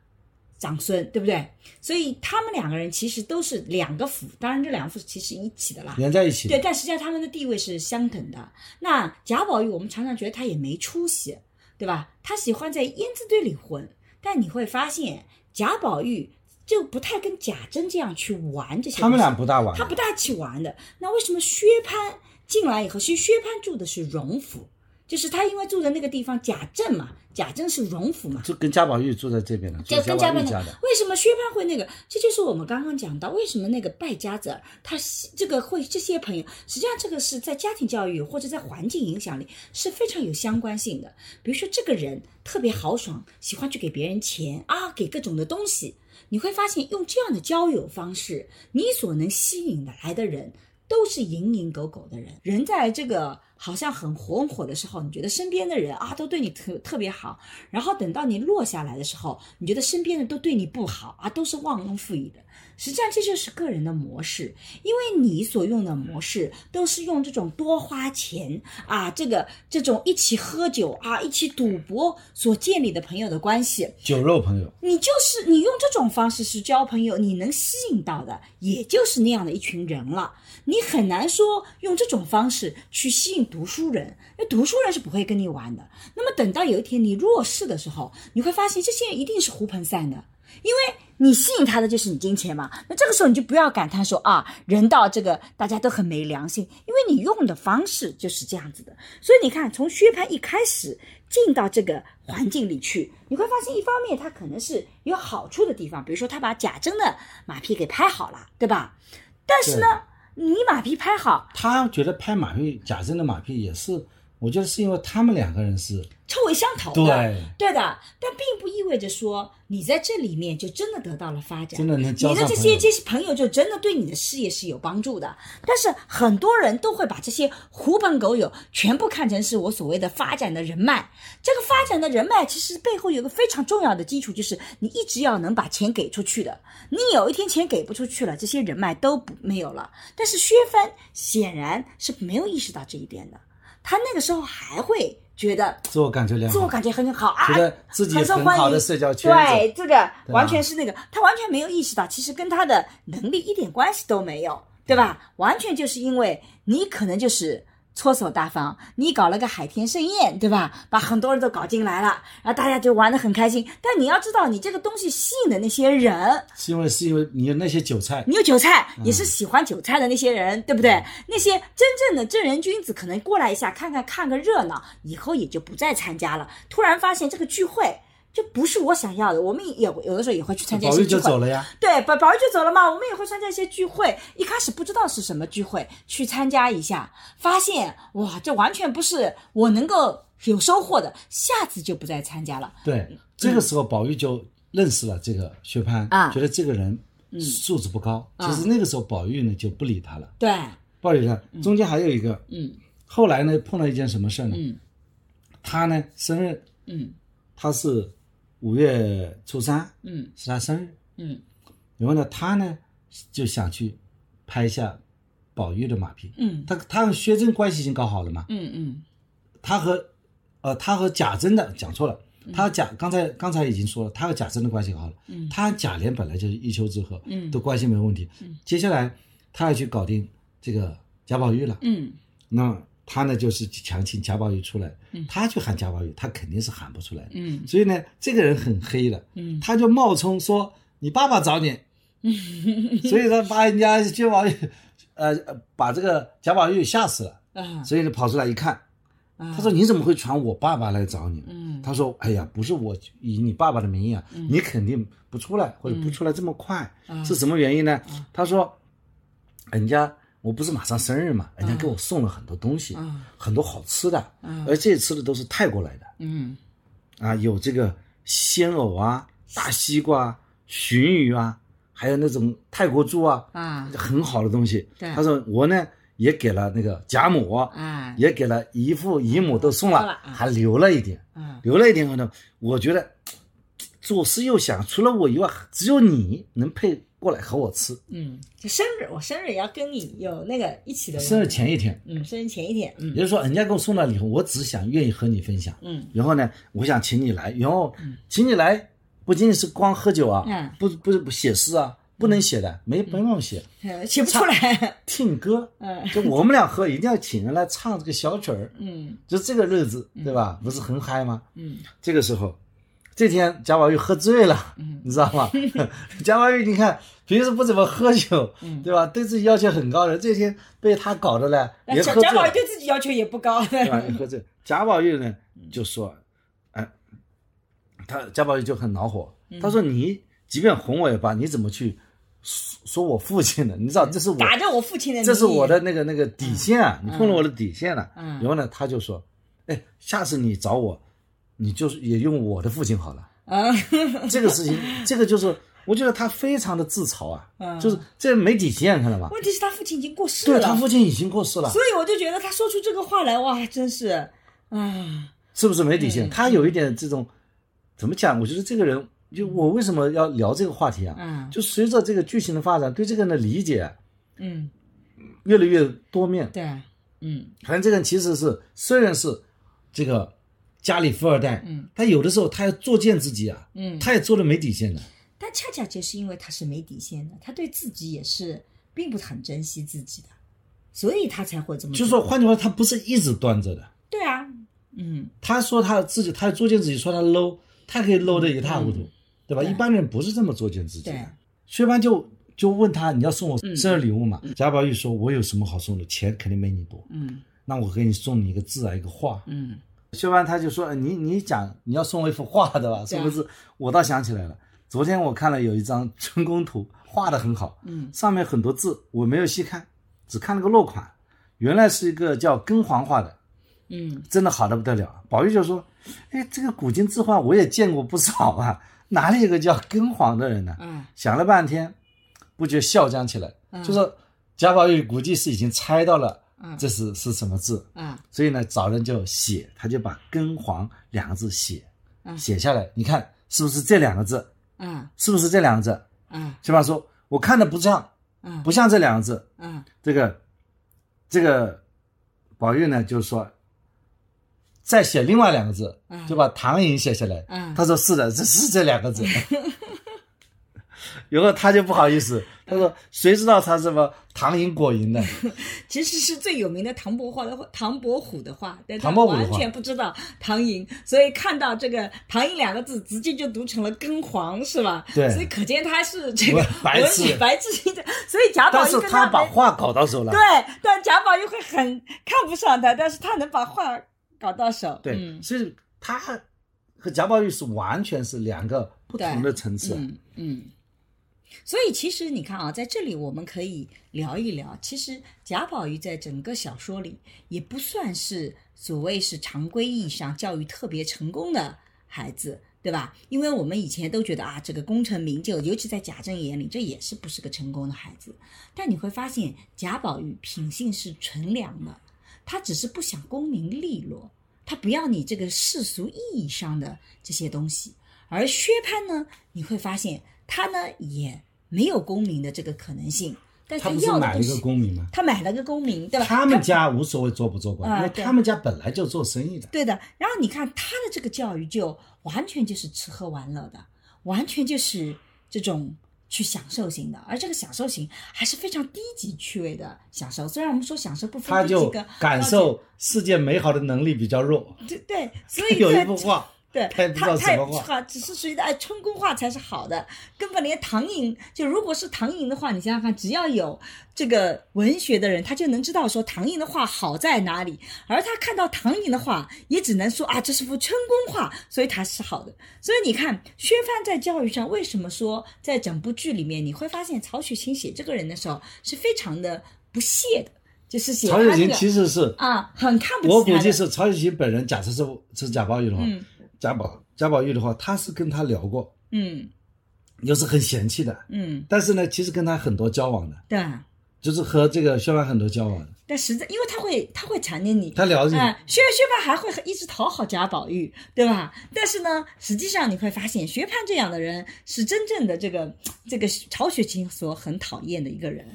Speaker 1: 长孙，对不对？所以他们两个人其实都是两个府，当然这两个府其实一起的啦。
Speaker 2: 连在一起
Speaker 1: 对，但实际上他们的地位是相等的。那贾宝玉，我们常常觉得他也没出息，对吧？他喜欢在烟字堆里混，但你会发现贾宝玉就不太跟贾珍这样去玩这些。
Speaker 2: 他们俩不大玩
Speaker 1: 他不大去玩的。那为什么薛蟠进来以后，其实薛蟠住的是荣府，就是他因为住的那个地方贾政嘛，贾政是荣府嘛，
Speaker 2: 就跟贾宝玉住在这边了，就
Speaker 1: 跟贾宝玉
Speaker 2: 家的。
Speaker 1: 为什么薛蟠会那个？这就是我们刚刚讲到，为什么那个败家子儿他这个会这些朋友，实际上这个是在家庭教育或者在环境影响里是非常有相关性的。比如说这个人特别豪爽，喜欢去给别人钱啊，给各种的东西，你会发现用这样的交友方式，你所能吸引的来的人。都是蝇营狗苟的人，人在这个好像很红火的时候，你觉得身边的人啊都对你特特别好，然后等到你落下来的时候，你觉得身边的都对你不好啊，都是忘恩负义的。实际上这就是个人的模式，因为你所用的模式都是用这种多花钱啊，这个这种一起喝酒啊，一起赌博所建立的朋友的关系，
Speaker 2: 酒肉朋友，
Speaker 1: 你就是你用这种方式是交朋友，你能吸引到的也就是那样的一群人了。你很难说用这种方式去吸引读书人，因为读书人是不会跟你玩的。那么等到有一天你弱势的时候，你会发现这些人一定是胡盆散的，因为你吸引他的就是你金钱嘛。那这个时候你就不要感叹说啊，人到这个大家都很没良心，因为你用的方式就是这样子的。所以你看，从薛蟠一开始进到这个环境里去，你会发现，一方面他可能是有好处的地方，比如说他把贾珍的马屁给拍好了，对吧？但是呢，你马屁拍好，
Speaker 2: 他觉得拍马屁，贾珍的马屁也是我觉得是因为他们两个人是
Speaker 1: 臭味相投的，
Speaker 2: 对
Speaker 1: 对的，但并不意味着说你在这里面就真的得到了发展，
Speaker 2: 真的能交
Speaker 1: 你的这些这些朋友就真的对你的事业是有帮助的。但是很多人都会把这些狐朋狗友全部看成是我所谓的发展的人脉。这个发展的人脉其实背后有个非常重要的基础，就是你一直要能把钱给出去的。你有一天钱给不出去了，这些人脉都不没有了。但是薛帆显然是没有意识到这一点的，他那个时候还会觉得
Speaker 2: 自我感觉良好，
Speaker 1: 自我感觉很好啊，
Speaker 2: 觉得自己很好的
Speaker 1: 很受欢迎
Speaker 2: 社交圈子
Speaker 1: 对，这个完全是那个，他完全没有意识到，其实跟他的能力一点关系都没有，对吧？完全就是因为你可能就是。搓手大方，你搞了个海天盛宴，对吧？把很多人都搞进来了，然后大家就玩得很开心。但你要知道，你这个东西吸引的那些人，
Speaker 2: 是因为是因为你有那些韭菜，
Speaker 1: 你有韭菜，
Speaker 2: 嗯
Speaker 1: 也是喜欢韭菜的那些人，对不对？那些真正的正人君子，可能过来一下看看看个热闹，以后也就不再参加了。突然发现这个聚会就不是我想要的，我们也有的时候也会去参加一
Speaker 2: 宝玉就
Speaker 1: 些聚会。
Speaker 2: 走了呀。
Speaker 1: 对，宝宝玉就走了嘛，我们也会参加一些聚会。一开始不知道是什么聚会，去参加一下，发现哇，这完全不是我能够有收获的，下次就不再参加了。
Speaker 2: 对，这个时候宝玉就认识了这个薛蟠，
Speaker 1: 啊
Speaker 2: 觉得这个人素质不高。
Speaker 1: 啊
Speaker 2: 其实那个时候宝玉呢就不理他了，
Speaker 1: 对，
Speaker 2: 不理他。中间还有一个，
Speaker 1: 嗯
Speaker 2: 后来呢碰到一件什么事呢？
Speaker 1: 嗯
Speaker 2: 他呢生日，
Speaker 1: 嗯
Speaker 2: 他是五月初三，
Speaker 1: 嗯。
Speaker 2: 是他生日。
Speaker 1: 嗯。
Speaker 2: 然后呢，他呢就想去拍一下宝玉的马屁。
Speaker 1: 嗯。
Speaker 2: 他他和薛珍关系已经搞好了嘛？
Speaker 1: 嗯嗯。
Speaker 2: 他和呃，他和贾珍的讲错了，他和贾刚才刚才已经说了，他和贾珍的关系好了，
Speaker 1: 嗯。
Speaker 2: 他和贾琏本来就是一丘之貉，
Speaker 1: 嗯。
Speaker 2: 都关系没有问题。嗯。接下来他要去搞定这个贾宝玉了，
Speaker 1: 嗯。
Speaker 2: 那他呢就是强请贾宝玉出来，他去喊贾宝玉，他肯定是喊不出来的。
Speaker 1: 嗯。
Speaker 2: 所以呢，这个人很黑的，
Speaker 1: 嗯。
Speaker 2: 他就冒充说你爸爸找你，所以他把人家薛宝玉，呃，把这个贾宝玉吓死了，
Speaker 1: 啊。
Speaker 2: 所以呢跑出来一看，
Speaker 1: 啊。
Speaker 2: 他说你怎么会传我爸爸来找你？
Speaker 1: 嗯。
Speaker 2: 他说哎呀，不是我以你爸爸的名义啊，你肯定不出来或者不出来这么快，
Speaker 1: 啊。
Speaker 2: 是什么原因呢？他说，人家我不是马上生日嘛，人家给我送了很多东西，
Speaker 1: 啊
Speaker 2: 很多好吃的，
Speaker 1: 啊
Speaker 2: 而这些吃的都是泰国来的。
Speaker 1: 嗯
Speaker 2: 啊，有这个鲜藕啊、大西瓜啊、鲟鱼啊，还有那种泰国猪啊，
Speaker 1: 啊
Speaker 2: 很好的东西。
Speaker 1: 对
Speaker 2: 他说我呢也给了那个贾母，
Speaker 1: 啊
Speaker 2: 也给了姨父、姨母都送了，还留了一点，
Speaker 1: 啊
Speaker 2: 留了一点后呢，我觉得左思右想，除了我以外，只有你能配过来和我吃。
Speaker 1: 嗯，就生日，我生日也要跟你有那个一起的
Speaker 2: 生日前一天，
Speaker 1: 嗯，生日前一天，嗯。
Speaker 2: 也就是说，人家给我送了礼物，我只想愿意和你分享。
Speaker 1: 嗯。
Speaker 2: 然后呢，我想请你来，然后请你来，不仅仅是光喝酒啊，
Speaker 1: 嗯。
Speaker 2: 不不不写诗啊，不能写的，没没办法写，
Speaker 1: 呃写不出来，
Speaker 2: 听歌，
Speaker 1: 嗯。
Speaker 2: 就我们俩喝，一定要请人来唱这个小曲儿，
Speaker 1: 嗯。
Speaker 2: 就这个日子，对吧？不是很嗨吗？
Speaker 1: 嗯。
Speaker 2: 这个时候，这天贾宝玉喝醉了，你知道吗？贾宝玉，你看平时不怎么喝酒，对吧？对自己要求很高的，这天被他搞的呢，也喝醉
Speaker 1: 贾贾宝玉。对自己要求也不高，
Speaker 2: 对吧？你喝醉，贾宝玉呢就说，哎，他贾宝玉就很恼火，他说你即便哄我也罢，你怎么去说说我父亲呢？你知道这是我
Speaker 1: 打着我父亲的，
Speaker 2: 这是我的那个那个底线啊，你碰了我的底线了。
Speaker 1: 嗯
Speaker 2: 然后呢，他就说，哎，下次你找我，你就是也用我的父亲好了。
Speaker 1: 啊
Speaker 2: 这个事情，这个就是我觉得他非常的自嘲啊，
Speaker 1: 嗯
Speaker 2: 就是这没底线，看到吗？
Speaker 1: 问题是他父亲已经过世了，
Speaker 2: 对他父亲已经过世了，
Speaker 1: 所以我就觉得他说出这个话来，哇，真是，啊，
Speaker 2: 是不是没底
Speaker 1: 嗯
Speaker 2: 线？他有一点这种，怎么讲？我觉得这个人，就我为什么要聊这个话题啊？
Speaker 1: 嗯
Speaker 2: 就随着这个剧情的发展，对这个人的理解啊
Speaker 1: 嗯，
Speaker 2: 越来越多面。
Speaker 1: 对，嗯
Speaker 2: 反正这个人其实是虽然是这个家里富二代，
Speaker 1: 嗯，
Speaker 2: 他有的时候他要作践自己啊，
Speaker 1: 嗯，
Speaker 2: 他也做的没底线的。
Speaker 1: 但恰恰就是因为他是没底线的，他对自己也是并不很珍惜自己的，所以他才会这么做。
Speaker 2: 就是说，换句话，他不是一直端着的。
Speaker 1: 对啊，嗯
Speaker 2: 他说他自己，他作践自己，说他 low，他可以 low 的一塌糊涂，对吧？
Speaker 1: 对
Speaker 2: 一般人不是这么作践自己的。薛蟠就就问他，你要送我生日礼物嘛？贾宝玉说，我有什么好送的？钱肯定没你多，
Speaker 1: 嗯
Speaker 2: 那我给你送你一个字啊，一个画。
Speaker 1: 嗯
Speaker 2: 薛蟠他就说，呃你你讲你要送我一幅画对吧？
Speaker 1: 对啊
Speaker 2: 是不是？我倒想起来了，昨天我看了有一张春宫图，画的很好，
Speaker 1: 嗯
Speaker 2: 上面很多字，我没有细看，只看了个落款，原来是一个叫根黄画的，
Speaker 1: 嗯
Speaker 2: 真的好的不得了。宝玉就说：“哎，这个古今字画我也见过不少啊，哪里有个叫根黄的人呢？”
Speaker 1: 嗯
Speaker 2: 想了半天，不觉笑僵起来，
Speaker 1: 嗯
Speaker 2: 就说贾宝玉估计是已经猜到了
Speaker 1: 嗯。
Speaker 2: 这是是什么字，
Speaker 1: 嗯。
Speaker 2: 所以呢找人就写，他就把“根黄”两个字写
Speaker 1: 嗯。
Speaker 2: 写下来，你看是不是这两个字？
Speaker 1: 嗯。
Speaker 2: 是不是这两个字？
Speaker 1: 嗯。
Speaker 2: 小马？说我看的不像，
Speaker 1: 嗯。
Speaker 2: 不像这两个字，
Speaker 1: 嗯。
Speaker 2: 这个这个宝玉呢，就是说再写另外两个字，
Speaker 1: 嗯。
Speaker 2: 就把唐寅写下来。
Speaker 1: 嗯。
Speaker 2: 他说是的，这 是这两个字。然后他就不好意思，他说谁知道他什么唐寅果蝇的？
Speaker 1: 其实是最有名的唐伯虎的，唐伯虎的话，但他完全不知道唐寅，所以看到这个“唐寅”两个字，直接就读成了根黄，是吧？
Speaker 2: 对
Speaker 1: 所以可见他是这个
Speaker 2: 文 白痴
Speaker 1: 白痴型的，所以贾宝
Speaker 2: 但是
Speaker 1: 玉跟
Speaker 2: 他把
Speaker 1: 没
Speaker 2: 话搞到手了。
Speaker 1: 对，但贾宝玉会很看不上他，但是他能把话搞到手，
Speaker 2: 对，
Speaker 1: 嗯
Speaker 2: 所以他和贾宝玉是完全是两个不同的层次。
Speaker 1: 嗯嗯。所以其实你看啊，在这里我们可以聊一聊，其实贾宝玉在整个小说里也不算是所谓是常规意义上教育特别成功的孩子，对吧？因为我们以前都觉得啊，这个功成名就，尤其在贾政眼里，这也是不是个成功的孩子。但你会发现，贾宝玉品性是纯良的，他只是不想功名利落，他不要你这个世俗意义上的这些东西。而薛蟠呢，你会发现他呢也没有公民的这个可能性，但
Speaker 2: 是
Speaker 1: 要的东西
Speaker 2: 买了一个，公民吗？
Speaker 1: 他买了个公民，对吧？
Speaker 2: 他们家无所谓做不做官，因为他们家本来就做生意的。
Speaker 1: 对的。然后你看他的这个教育，就完全就是吃喝玩乐的，完全就是这种去享受型的，而这个享受型还是非常低级趣味的享受。虽然我们说享受不分
Speaker 2: 他就感受世界美好的能力比较弱。
Speaker 1: 对对，所以
Speaker 2: 有一幅画，
Speaker 1: 对，
Speaker 2: 他也不知
Speaker 1: 他他也
Speaker 2: 道什么话
Speaker 1: 不是哈，只是属于的哎，春宫画才是好的，根本连唐寅就如果是唐寅的话，你想想看，只要有这个文学的人，他就能知道说唐寅的画好在哪里，而他看到唐寅的画，也只能说啊，这是幅春宫画，所以它是好的。所以你看，薛蟠在教育上为什么说在整部剧里面，你会发现曹雪芹写这个人的时候是非常的不屑的，就是写
Speaker 2: 曹雪芹其实是，
Speaker 1: 啊，很看不起
Speaker 2: 我估计是曹雪芹本人。假设是是贾宝玉的话，
Speaker 1: 嗯
Speaker 2: 贾宝贾宝玉的话，他是跟他聊过，
Speaker 1: 嗯
Speaker 2: 又是很嫌弃的，
Speaker 1: 嗯，
Speaker 2: 但是呢，其实跟他很多交往的，
Speaker 1: 对。
Speaker 2: 就是和这个薛蟠很多交往的。
Speaker 1: 但实在，因为他会，他会缠着你，
Speaker 2: 他了解
Speaker 1: 哎、薛薛蟠还会一直讨好贾宝玉，对吧？但是呢，实际上你会发现，薛蟠这样的人是真正的这个这个曹雪芹所很讨厌的一个人。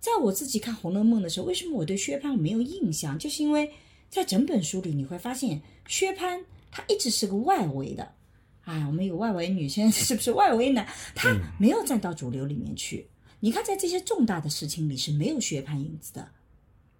Speaker 1: 在我自己看《红楼梦》的时候，为什么我对薛蟠没有印象？就是因为在整本书里，你会发现薛蟠他一直是个外围的。哎，我们有外围女，现 在是不是外围男？他没有站到主流里面去。你看，在这些重大的事情里是没有薛蟠影子的。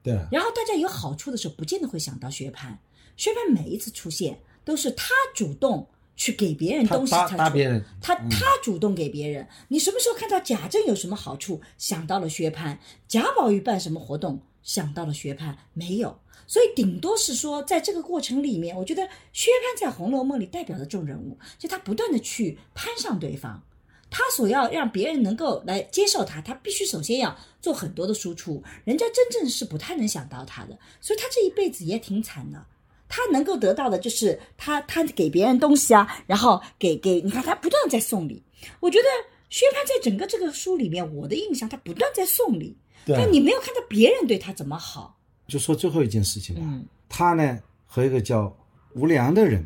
Speaker 2: 对啊，
Speaker 1: 然后大家有好处的时候，不见得会想到薛蟠。薛蟠每一次出现，都是他主动去给别人东西
Speaker 2: 搭
Speaker 1: 才出
Speaker 2: 搭别人，
Speaker 1: 他他主动给别人。你什么时候看到贾政有什么好处，想到了薛蟠？贾宝玉办什么活动，想到了薛蟠？没有。所以顶多是说，在这个过程里面，我觉得薛蟠在《红楼梦》里代表的这种人物，就他不断的去攀上对方。他所要让别人能够来接受他，他必须首先要做很多的输出，人家真正是不太能想到他的，所以他这一辈子也挺惨的。他能够得到的就是他他给别人东西啊，然后给给你看他不断在送礼。我觉得薛蟠在整个这个书里面，我的印象他不断在送礼，但你没有看到别人对他怎么好。
Speaker 2: 就说最后一件事情吧。
Speaker 1: 嗯。
Speaker 2: 他呢和一个叫吴良的人，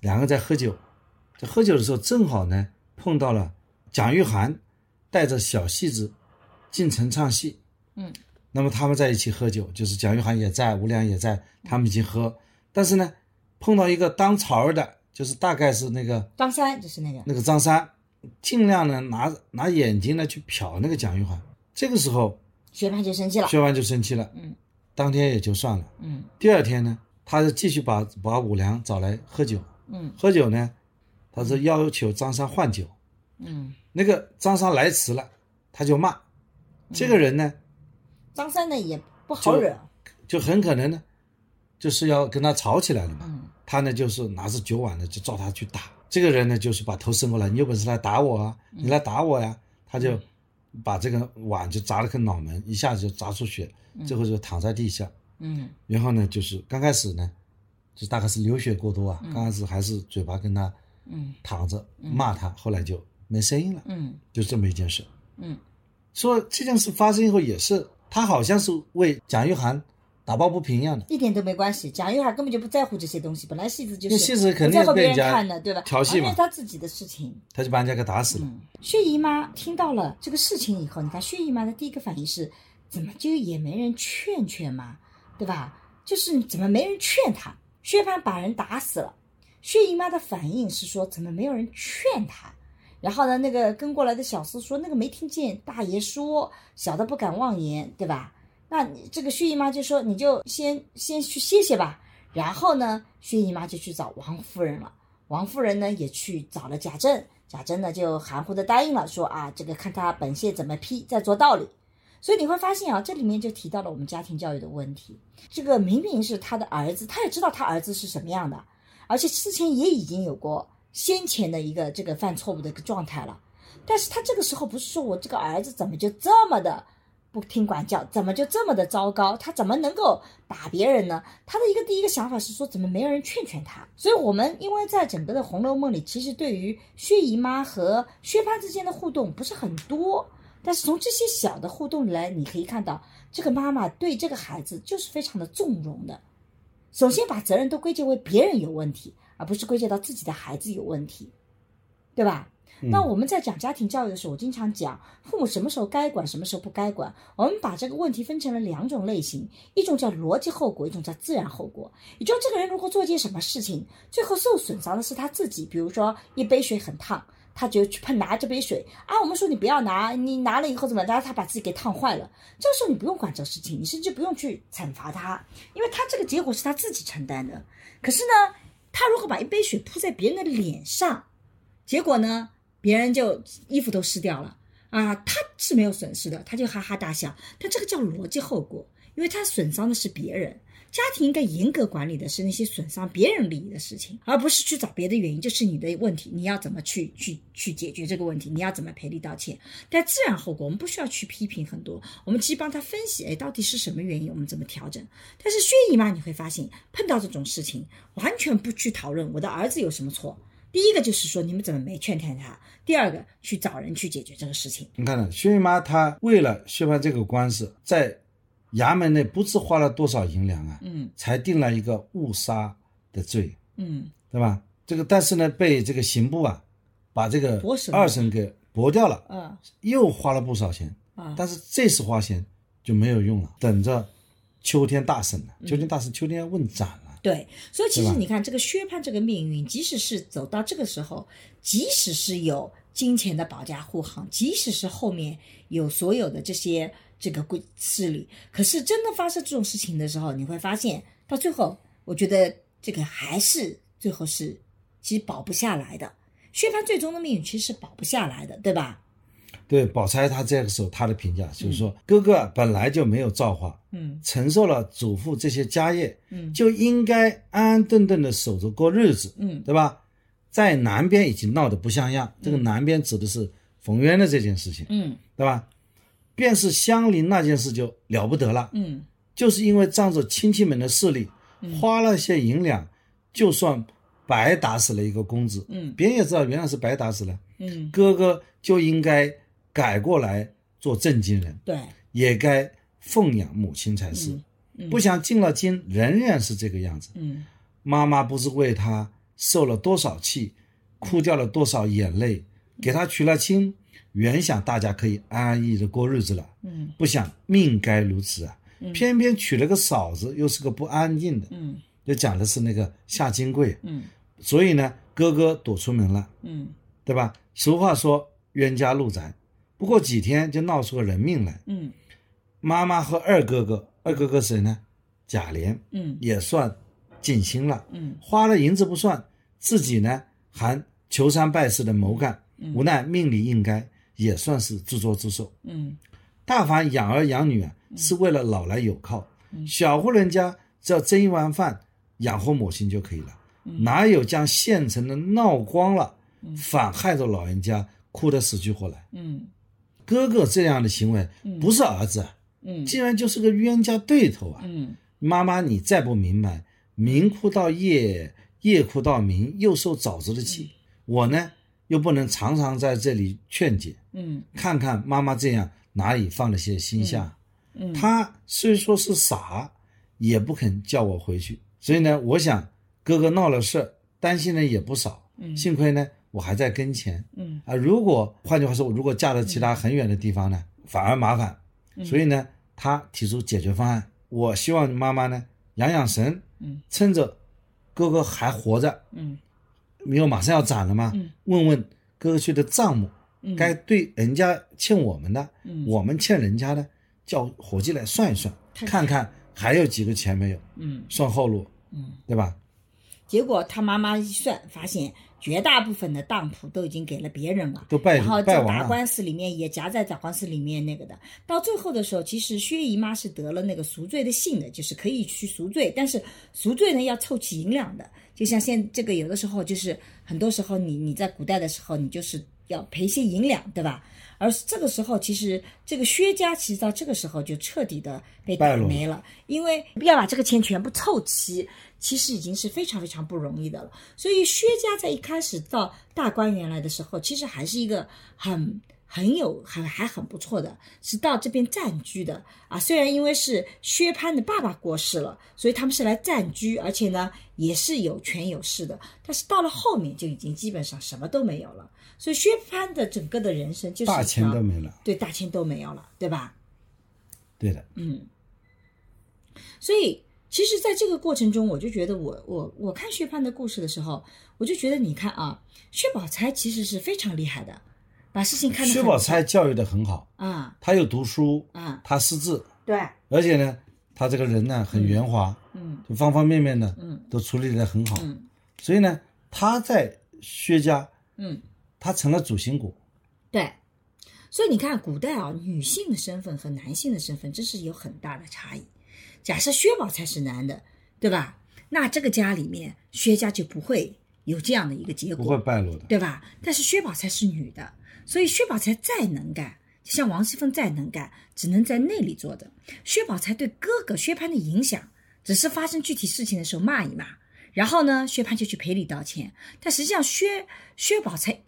Speaker 2: 两个在喝酒，在喝酒的时候正好呢碰到了蒋玉菡带着小戏子进城唱戏，
Speaker 1: 嗯，
Speaker 2: 那么他们在一起喝酒，就是蒋玉菡也在，吴良也在，他们一起喝，但是呢碰到一个当朝儿的，就是大概是那个
Speaker 1: 张三就是那个，
Speaker 2: 那个张三，尽量呢拿拿眼睛呢去瞟那个蒋玉菡，这个时候
Speaker 1: 薛蟠就生气了。
Speaker 2: 薛蟠就生气了，
Speaker 1: 嗯，
Speaker 2: 当天也就算了。
Speaker 1: 嗯
Speaker 2: 第二天呢，他就继续把把五粮找来喝酒。
Speaker 1: 嗯
Speaker 2: 喝酒呢，他是要求张三换酒。
Speaker 1: 嗯，
Speaker 2: 那个张三来迟了，他就骂。这个人呢，
Speaker 1: 张三呢也不好惹。
Speaker 2: 就很可能呢，就是要跟他吵起来了嘛。
Speaker 1: 嗯
Speaker 2: 他呢，就是拿着酒碗呢，就照他去打。这个人呢，就是把头伸过来，你有本事来打我啊，你来打我呀。他就把这个碗就砸了个脑门，一下子就砸出血，最后就躺在地下。
Speaker 1: 嗯。
Speaker 2: 然后呢，就是刚开始呢，就大概是流血过多啊，刚开始还是嘴巴跟他
Speaker 1: 嗯。
Speaker 2: 躺着骂他，后来就没声音了，
Speaker 1: 嗯。
Speaker 2: 就这么一件事。
Speaker 1: 嗯。
Speaker 2: 说这件事发生以后，也是他好像是为蒋玉菡打抱不平一样的，
Speaker 1: 一点都没关系。蒋玉菡根本就不在乎这些东西，本来戏子就是
Speaker 2: 戏子肯定
Speaker 1: 不在乎别
Speaker 2: 被人家
Speaker 1: 看的，对吧？
Speaker 2: 调戏嘛
Speaker 1: 完全是他自己的事情。
Speaker 2: 他就把人家给打死了。
Speaker 1: 嗯，薛姨妈听到了这个事情以后，你看薛姨妈的第一个反应是，怎么就也没人劝劝嘛，对吧？就是怎么没人劝他？薛蟠把人打死了，薛姨妈的反应是说，怎么没有人劝他？然后呢，那个跟过来的小厮说，那个没听见大爷说，小的不敢妄言，对吧？那你这个薛姨妈就说，你就先先去歇歇吧。然后呢，薛姨妈就去找王夫人了。王夫人呢也去找了贾政，贾政呢就含糊的答应了，说啊，这个看他本县怎么批，再做道理。所以你会发现啊，这里面就提到了我们家庭教育的问题。这个明明是他的儿子，他也知道他儿子是什么样的，而且之前也已经有过先前的一个这个犯错误的一个状态了。但是他这个时候不是说我这个儿子怎么就这么的不听管教，怎么就这么的糟糕？他怎么能够打别人呢？他的一个第一个想法是说，怎么没有人劝劝他？所以，我们因为在整个的《红楼梦》里，其实对于薛姨妈和薛蟠之间的互动不是很多，但是从这些小的互动来，你可以看到这个妈妈对这个孩子就是非常的纵容的。首先把责任都归结为别人有问题，而不是归结到自己的孩子有问题，对吧？那我们在讲家庭教育的时候，我经常讲父母什么时候该管，什么时候不该管。我们把这个问题分成了两种类型，一种叫逻辑后果，一种叫自然后果。也就是这个人如果做一件什么事情，最后受损伤的是他自己。比如说一杯水很烫，他就去碰拿这杯水啊，我们说你不要拿，你拿了以后怎么？但是他把自己给烫坏了。这个时候你不用管这个事情，你甚至不用去惩罚他，因为他这个结果是他自己承担的。可是呢，他如果把一杯水泼在别人的脸上，结果呢？别人就衣服都湿掉了啊，他是没有损失的，他就哈哈大笑。但这个叫逻辑后果，因为他损伤的是别人。家庭应该严格管理的是那些损伤别人利益的事情，而不是去找别的原因。就是你的问题，你要怎么去去去解决这个问题？你要怎么赔礼道歉？但自然后果，我们不需要去批评很多，我们其实帮他分析，哎，到底是什么原因，我们怎么调整？但是薛姨妈你会发现，碰到这种事情，完全不去讨论我的儿子有什么错。第一个就是说，你们怎么没劝劝他？第二个，去找人去解决这个事情。
Speaker 2: 你看呢，薛姨妈她为了薛蟠这个官司，在衙门内不知花了多少银两啊，
Speaker 1: 嗯
Speaker 2: 才定了一个误杀的罪，
Speaker 1: 嗯
Speaker 2: 对吧？这个但是呢，被这个刑部啊，把这个二审给驳掉了，
Speaker 1: 嗯
Speaker 2: 又花了不少钱，
Speaker 1: 啊
Speaker 2: 但是这次花钱就没有用了，等着秋天大审了。秋天大审，秋天要问斩了。
Speaker 1: 对，所以其实你看，这个薛蟠这个命运，即使是走到这个时候，即使是有金钱的保驾护航，即使是后面有所有的这些这个贵势力，可是真的发生这种事情的时候，你会发现到最后，我觉得这个还是最后是其实保不下来的。薛蟠最终的命运其实是保不下来的，对吧？
Speaker 2: 对，宝钗她这个时候她的评价就是说，哥哥本来就没有造化，
Speaker 1: 嗯
Speaker 2: 承受了祖父这些家业，
Speaker 1: 嗯
Speaker 2: 就应该安安顿顿的守着过日子，
Speaker 1: 嗯
Speaker 2: 对吧？在南边已经闹得不像样，这个南边指的是冯渊的这件事情，
Speaker 1: 嗯。
Speaker 2: 对吧？便是相邻那件事就了不得了，
Speaker 1: 嗯。
Speaker 2: 就是因为仗着亲戚们的势力，花了些银两，就算白打死了一个公子，
Speaker 1: 嗯。
Speaker 2: 别人也知道原来是白打死了，
Speaker 1: 嗯，
Speaker 2: 哥哥就应该改过来做正经人，
Speaker 1: 对，
Speaker 2: 也该奉养母亲才是。
Speaker 1: 嗯。
Speaker 2: 不想进了京仍然是这个样子。
Speaker 1: 嗯。
Speaker 2: 妈妈不是为他受了多少气，哭掉了多少眼泪，给他娶了亲，原想大家可以安安逸逸的过日子了，
Speaker 1: 嗯。
Speaker 2: 不想命该如此啊！偏偏娶了个嫂子，又是个不安静的，
Speaker 1: 嗯。
Speaker 2: 就讲的是那个夏金贵，
Speaker 1: 嗯。
Speaker 2: 所以呢，哥哥躲出门了，
Speaker 1: 嗯。
Speaker 2: 对吧？俗话说冤家路窄，不过几天就闹出个人命来。
Speaker 1: 嗯。
Speaker 2: 妈妈和二哥哥，二哥哥谁呢？贾琏。
Speaker 1: 嗯。
Speaker 2: 也算尽心了，
Speaker 1: 嗯。
Speaker 2: 花了银子不算，自己呢还求三拜四的谋干，无奈命里应该，也算是自作自受。
Speaker 1: 嗯。
Speaker 2: 大凡养儿养女啊，是为了老来有靠，小户人家只要蒸一碗饭养活母亲就可以了，哪有将现成的闹光了，反害着老人家哭得死去活来？
Speaker 1: 嗯。
Speaker 2: 哥哥这样的行为不是儿子竟然就是个冤家对头啊！
Speaker 1: 嗯。
Speaker 2: 妈妈，你再不明白，明哭到夜，夜哭到明，又受枣子的气。我呢，又不能常常在这里劝解，
Speaker 1: 嗯
Speaker 2: 看看妈妈这样哪里放了些心下。
Speaker 1: 嗯
Speaker 2: 他虽说是傻，也不肯叫我回去。所以呢，我想哥哥闹了事儿，担心的也不少。
Speaker 1: 嗯
Speaker 2: 幸亏呢，我还在跟前。
Speaker 1: 嗯
Speaker 2: 啊，如果换句话说，如果嫁到其他很远的地方呢，反而麻烦。
Speaker 1: 嗯
Speaker 2: 所以呢，他提出解决方案。我希望妈妈呢养养神，
Speaker 1: 嗯，
Speaker 2: 趁着哥哥还活着，
Speaker 1: 嗯。
Speaker 2: 因为马上要斩了嘛，
Speaker 1: 嗯。
Speaker 2: 问问哥哥去的账目，
Speaker 1: 嗯。
Speaker 2: 该对人家欠我们的，
Speaker 1: 嗯。
Speaker 2: 我们欠人家的，叫伙计来算一算，
Speaker 1: 看。
Speaker 2: 看看还有几个钱没有，
Speaker 1: 嗯。
Speaker 2: 算后路，
Speaker 1: 嗯。
Speaker 2: 对吧？
Speaker 1: 结果他妈妈一算，发现绝大部分的当铺都已经给了别人了，然后在打。官司里面也夹在打官司里面那个的。到最后的时候，其实薛姨妈是得了那个赎罪的信的，就是可以去赎罪，但是赎罪呢要凑齐银两的。就像现这个有的时候就是很多时候你你在古代的时候，你就是要赔一些银两，对吧？而这个时候，其实这个薛家其实到这个时候就彻底的被打没了，因为要把这个钱全部凑齐，其实已经是非常非常不容易的了。所以薛家在一开始到大观园来的时候，其实还是一个很很有还还很不错的，是到这边暂居的啊。虽然因为是薛蟠的爸爸过世了，所以他们是来暂居，而且呢也是有权有势的。但是到了后面就已经基本上什么都没有了。所以薛蟠的整个的人生就是
Speaker 2: 大钱都没了，
Speaker 1: 对大钱都没有了，对吧？
Speaker 2: 对的，
Speaker 1: 嗯，所以其实，在这个过程中，我就觉得我我我看薛蟠的故事的时候，我就觉得你看啊，薛宝钗其实是非常厉害的，把事情看得
Speaker 2: 薛宝钗教育的很好，
Speaker 1: 啊。
Speaker 2: 她又读书，
Speaker 1: 啊，
Speaker 2: 她识字，
Speaker 1: 对，
Speaker 2: 而且呢，她这个人呢很圆滑，
Speaker 1: 嗯。
Speaker 2: 就方方面面呢
Speaker 1: 嗯。
Speaker 2: 都处理得很好。
Speaker 1: 嗯。
Speaker 2: 所以呢，她在薛家，
Speaker 1: 嗯，
Speaker 2: 她成了主心骨。
Speaker 1: 对。所以你看，古代啊，女性的身份和男性的身份真是有很大的差异。假设薛宝钗是男的，对吧？那这个家里面，薛家就不会有这样的一个结果，
Speaker 2: 不会败落的。
Speaker 1: 对吧？但是薛宝钗是女的，所以薛宝钗再能干，就像王熙凤再能干，只能在内里坐着。薛宝钗对哥哥薛蟠的影响，只是发生具体事情的时候骂一骂，然后呢，薛蟠就去赔礼道歉。但实际上薛薛宝钗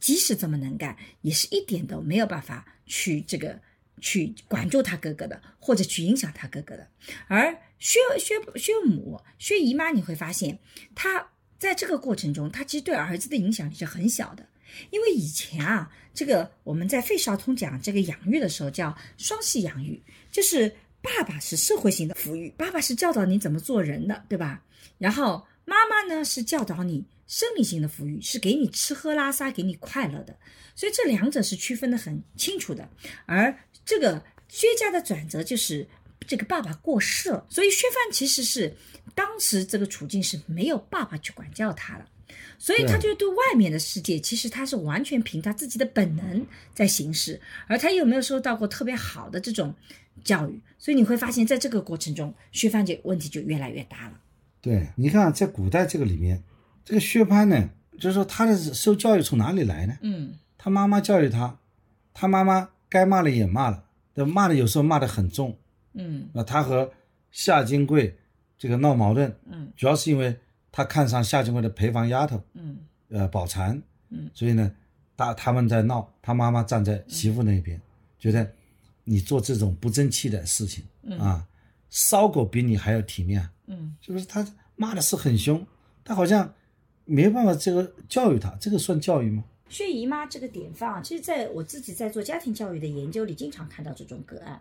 Speaker 1: 即使这么能干，也是一点都没有办法去这个去管住他哥哥的，或者去影响他哥哥的。而薛薛薛母薛姨妈，你会发现她在这个过程中，她其实对儿子的影响力是很小的。因为以前啊，这个我们在费孝通讲这个养育的时候叫双系养育，就是爸爸是社会性的抚育，爸爸是教导你怎么做人的，对吧？然后妈妈呢是教导你生理性的抚育，是给你吃喝拉撒，给你快乐的。所以这两者是区分的很清楚的。而这个薛家的转折就是这个爸爸过世了，所以薛范其实是当时这个处境是没有爸爸去管教他了。所以他就对外面的世界，其实他是完全凭他自己的本能在行事，而他又没有受到过特别好的这种教育，所以你会发现在这个过程中，薛范这问题就越来越大了。
Speaker 2: 对，你看在古代这个里面，这个薛蟠呢，就是说他的受教育从哪里来呢？
Speaker 1: 嗯。
Speaker 2: 他妈妈教育他，他妈妈该骂的也骂了，但骂的有时候骂的很重。
Speaker 1: 嗯。
Speaker 2: 那他和夏金贵这个闹矛盾，
Speaker 1: 嗯。
Speaker 2: 主要是因为他看上夏金贵的陪房丫头，
Speaker 1: 嗯。
Speaker 2: 呃，宝蟾，
Speaker 1: 嗯，
Speaker 2: 所以呢，他他们在闹，他妈妈站在媳妇那边，觉得你做这种不争气的事情、啊，骚狗比你还要体面，
Speaker 1: 嗯
Speaker 2: 是不是？他骂的是很凶，他好像没办法这个教育他，这个算教育吗？
Speaker 1: 薛姨妈这个典范啊，其实在我自己在做家庭教育的研究里，经常看到这种个案。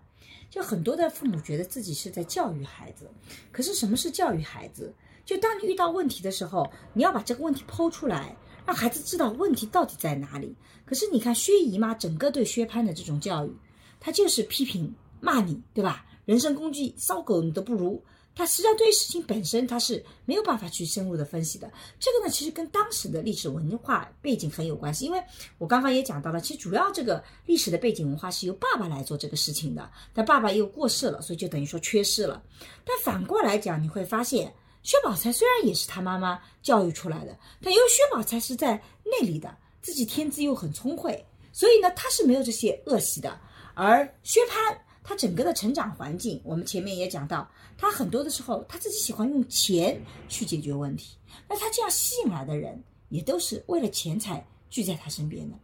Speaker 1: 就很多的父母觉得自己是在教育孩子，可是什么是教育孩子？就当你遇到问题的时候，你要把这个问题剖出来，让孩子知道问题到底在哪里。可是你看薛姨妈整个对薛蟠的这种教育，她就是批评骂你，对吧？人身攻击，骚狗你都不如。他实际上对于事情本身，他是没有办法去深入的分析的。这个呢，其实跟当时的历史文化背景很有关系。因为我刚刚也讲到了，其实主要这个历史的背景文化是由爸爸来做这个事情的，但爸爸又过世了，所以就等于说缺失了。但反过来讲，你会发现，薛宝钗虽然也是他妈妈教育出来的，但因为薛宝钗是在内里的，自己天资又很聪慧，所以呢，他是没有这些恶习的。而薛蟠他整个的成长环境，我们前面也讲到，他很多的时候他自己喜欢用钱去解决问题。那他这样吸引来的人，也都是为了钱财聚在他身边的。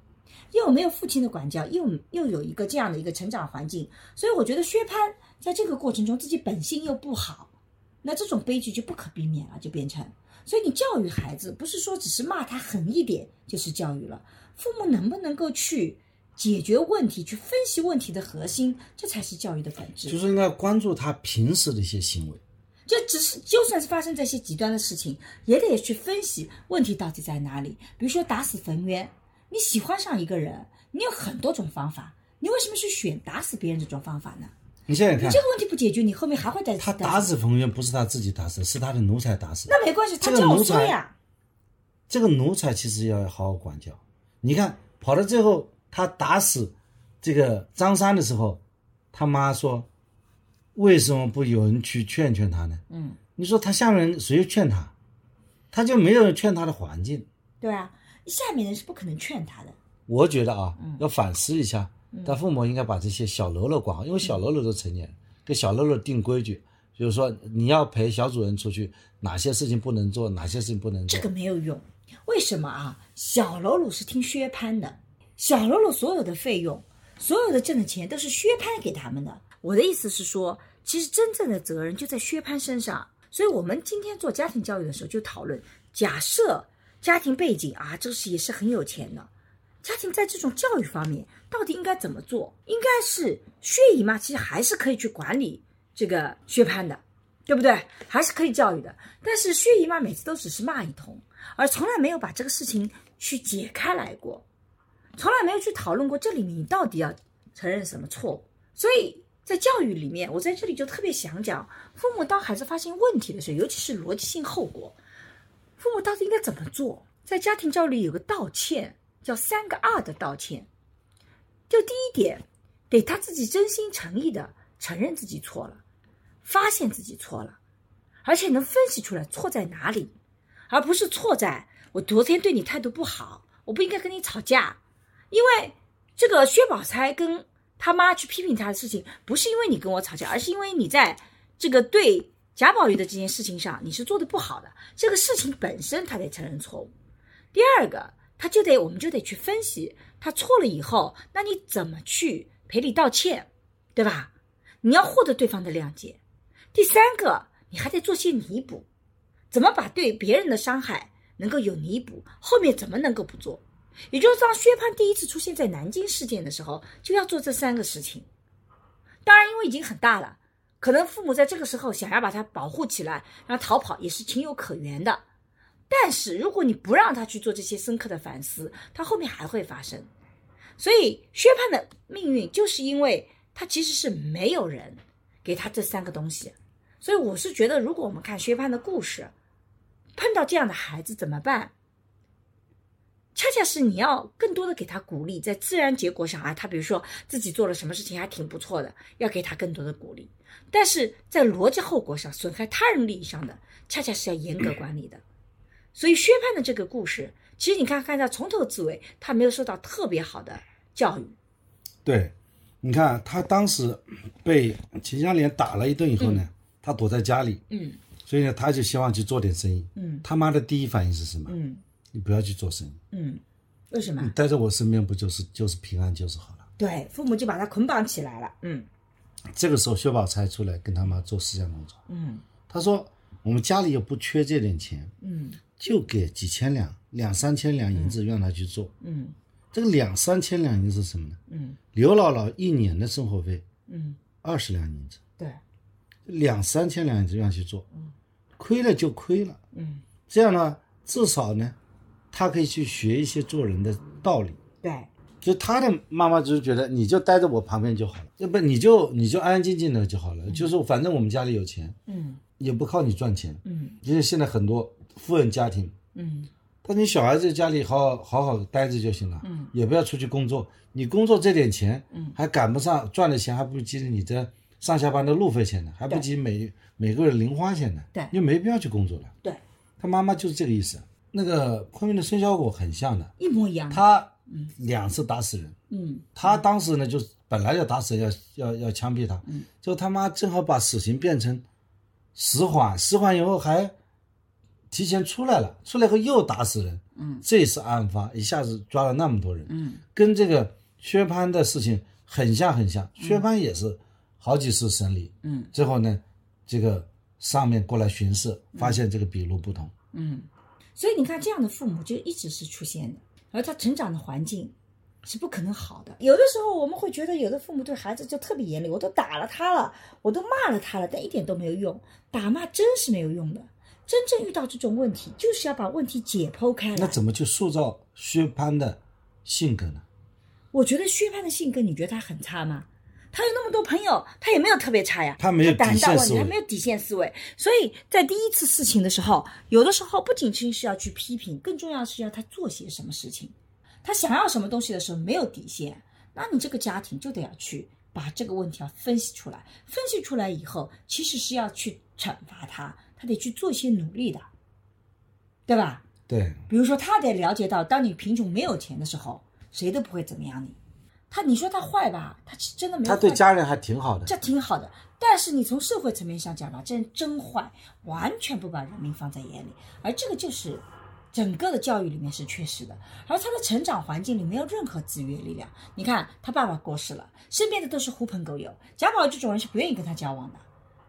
Speaker 1: 又没有父亲的管教，又又有一个这样的一个成长环境，所以我觉得薛蟠在这个过程中自己本性又不好，那这种悲剧就不可避免了，就变成。所以你教育孩子，不是说只是骂他狠一点就是教育了，父母能不能够去解决问题，去分析问题的核心，这才是教育的本质。
Speaker 2: 就是应该关注他平时的一些行为。
Speaker 1: 就只是，就算是发生这些极端的事情，也得去分析问题到底在哪里。比如说打死冯渊，你喜欢上一个人，你有很多种方法，你为什么去选打死别人这种方法呢？
Speaker 2: 你想想看
Speaker 1: 你这，个问题不解决，你后面还会再
Speaker 2: 他打死冯渊不是他自己打死，是他的奴才打死。
Speaker 1: 那没关系，他
Speaker 2: 这个
Speaker 1: 教
Speaker 2: 奴才
Speaker 1: 唆呀。
Speaker 2: 这个奴才其实要好好管教。你看，跑到最后，他打死这个张三的时候，他妈说：“为什么不有人去劝劝他呢？”
Speaker 1: 嗯，
Speaker 2: 你说他下面人谁劝他？他就没有人劝他的环境。
Speaker 1: 对啊，下面人是不可能劝他的。
Speaker 2: 我觉得啊，
Speaker 1: 嗯
Speaker 2: 要反思一下，他父母应该把这些小喽啰管好，因为小喽啰都成年人，给小喽啰定规矩，就是说你要陪小主人出去，哪些事情不能做，哪些事情不能做。
Speaker 1: 这个没有用，为什么啊？小喽啰是听薛蟠的，小喽啰所有的费用，所有的挣的钱都是薛蟠给他们的。我的意思是说，其实真正的责任就在薛蟠身上。所以我们今天做家庭教育的时候就讨论，假设家庭背景啊，这个是也是很有钱的，家庭在这种教育方面到底应该怎么做？应该是薛姨妈其实还是可以去管理这个薛蟠的，对不对？还是可以教育的。但是薛姨妈每次都只是骂一通，而从来没有把这个事情去解开来过，从来没有去讨论过这里面你到底要承认什么错误。所以在教育里面，我在这里就特别想讲，父母当孩子发现问题的时候，尤其是逻辑性后果，父母到底应该怎么做？在家庭教育里有个道歉，叫三个二的道歉。就第一点，得他自己真心诚意的承认自己错了，发现自己错了，而且能分析出来错在哪里，而不是错在我昨天对你态度不好，我不应该跟你吵架。因为这个薛宝钗跟他妈去批评他的事情，不是因为你跟我吵架，而是因为你在这个对贾宝玉的这件事情上你是做的不好的，这个事情本身他得承认错误。第二个，他就得我们就得去分析他错了以后，那你怎么去赔礼道歉，对吧？你要获得对方的谅解。第三个，你还得做些弥补，怎么把对别人的伤害能够有弥补，后面怎么能够不做？也就是当薛蟠第一次出现在南京事件的时候，就要做这三个事情。当然，因为已经很大了，可能父母在这个时候想要把他保护起来，让他逃跑也是情有可原的。但是如果你不让他去做这些深刻的反思，他后面还会发生。所以薛蟠的命运就是因为他其实是没有人给他这三个东西。所以我是觉得，如果我们看薛蟠的故事，碰到这样的孩子怎么办？恰恰是你要更多的给他鼓励，在自然结果上啊，他比如说自己做了什么事情还挺不错的，要给他更多的鼓励。但是在逻辑后果上，损害他人利益上的，恰恰是要严格管理的。所以薛蟠的这个故事，其实你看看他从头至尾，他没有受到特别好的教育。
Speaker 2: 对，你看他当时被秦香莲打了一顿以后呢，他躲在家里，
Speaker 1: 嗯
Speaker 2: 所以呢，他就希望去做点生意。
Speaker 1: 嗯
Speaker 2: 他妈的第一反应是什么？
Speaker 1: 嗯
Speaker 2: 你不要去做生意，
Speaker 1: 嗯，为什么
Speaker 2: 你？待在我身边不就是就是平安就是好了。
Speaker 1: 对，父母就把他捆绑起来了。嗯
Speaker 2: 这个时候，薛宝钗出来跟他妈做思想工作。
Speaker 1: 嗯
Speaker 2: 他说：“我们家里又不缺这点钱，
Speaker 1: 嗯
Speaker 2: 就给几千两、两三千两银子让他去做。
Speaker 1: 嗯
Speaker 2: 这个两三千两银子是什么呢？
Speaker 1: 嗯
Speaker 2: 刘姥姥一年的生活费
Speaker 1: 嗯，
Speaker 2: 二十两银子，
Speaker 1: 对，
Speaker 2: 两三千两银子让他去做，嗯亏了就亏了。
Speaker 1: 嗯
Speaker 2: 这样呢，至少呢，他可以去学一些做人的道理。
Speaker 1: 对，
Speaker 2: 就他的妈妈就是觉得你就待在我旁边就好了，要不你就你就安安静静的就好了。就是反正我们家里有钱，
Speaker 1: 嗯
Speaker 2: 也不靠你赚钱。
Speaker 1: 嗯
Speaker 2: 因为现在很多富人家庭，
Speaker 1: 嗯
Speaker 2: 但你小孩子家里好好好好待着就行了，
Speaker 1: 嗯，
Speaker 2: 也不要出去工作。你工作这点钱，
Speaker 1: 嗯，
Speaker 2: 还赶不上赚的钱，还不及你的上下班的路费钱呢，还不及每每个月零花钱呢。
Speaker 1: 对
Speaker 2: 你就没必要去工作了。
Speaker 1: 对，
Speaker 2: 他妈妈就是这个意思。那个昆明的孙小果很像的，
Speaker 1: 一模一样。
Speaker 2: 他两次打死人，
Speaker 1: 嗯。
Speaker 2: 他当时呢就是本来要打死要要要枪毙他，
Speaker 1: 嗯，
Speaker 2: 就他妈正好把死刑变成死缓，死缓以后还提前出来了，出来后又打死人，
Speaker 1: 嗯，
Speaker 2: 这次案发一下子抓了那么多人，
Speaker 1: 嗯。
Speaker 2: 跟这个薛蟠的事情很像很像，薛蟠也是好几次审理，
Speaker 1: 嗯。
Speaker 2: 最后呢，这个上面过来巡视，发现这个笔录不同，
Speaker 1: 嗯，所以你看，这样的父母就一直是出现的，而他成长的环境是不可能好的。有的时候我们会觉得，有的父母对孩子就特别严厉，我都打了他了，我都骂了他了，但一点都没有用，打骂真是没有用的。真正遇到这种问题，就是要把问题解剖开来。
Speaker 2: 那怎么去塑造薛蟠的性格呢？
Speaker 1: 我觉得薛蟠的性格，你觉得他很差吗？他有那么多朋友，他也没有特别差呀。
Speaker 2: 他没有
Speaker 1: 胆大妄为，
Speaker 2: 底线思维
Speaker 1: 他没有底线思维。所以在第一次事情的时候，有的时候不仅仅是要去批评，更重要的是要他做些什么事情。他想要什么东西的时候没有底线，那你这个家庭就得要去把这个问题要分析出来。分析出来以后，其实是要去惩罚他，他得去做一些努力的，对吧？
Speaker 2: 对，
Speaker 1: 比如说，他得了解到，当你贫穷没有钱的时候，谁都不会怎么样你。他，你说他坏吧？他其实真的没有
Speaker 2: 他。对家人还挺好的。
Speaker 1: 这挺好的。但是你从社会层面上讲吧，这人真坏，完全不把人民放在眼里，而这个就是整个的教育里面是缺失的。而他的成长环境里没有任何制约力量。你看，他爸爸过世了，身边的都是狐朋狗友，贾宝玉这种人是不愿意跟他交往的，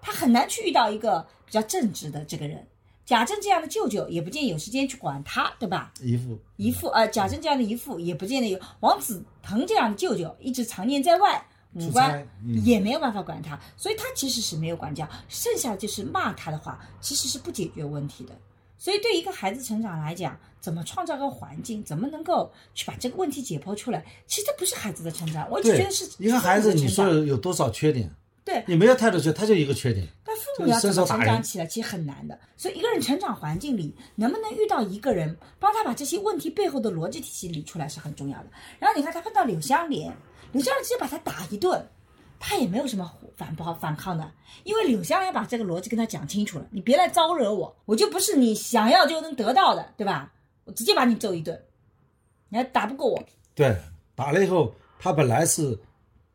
Speaker 1: 他很难去遇到一个比较正直的这个人。贾政这样的舅舅也不见有时间去管他，对吧？
Speaker 2: 姨父，
Speaker 1: 姨父呃，贾政这样的姨父也不见得有，王子腾这样的舅舅一直常年在外，五
Speaker 2: 出
Speaker 1: 官也没有办法管他，所以他其实是没有管教，剩下的就是骂他的话，其实是不解决问题的。所以对一个孩子成长来讲，怎么创造个环境，怎么能够去把这个问题解剖出来，其实这不是孩子的成长，我就觉得是
Speaker 2: 一个孩子，你说有多少缺点？
Speaker 1: 对，
Speaker 2: 你没有太多缺，他就一个缺点。
Speaker 1: 但父母要怎么成长起来，其实很难的。所以一个人成长环境里，能不能遇到一个人帮他把这些问题背后的逻辑体系理出来是很重要的。然后你看他碰到柳湘莲，柳湘莲直接把他打一顿，他也没有什么反驳反抗的，因为柳湘莲把这个逻辑跟他讲清楚了，你别来招惹我，我就不是你想要就能得到的，对吧？我直接把你揍一顿，你还打不过我，
Speaker 2: 对，打了以后，他本来是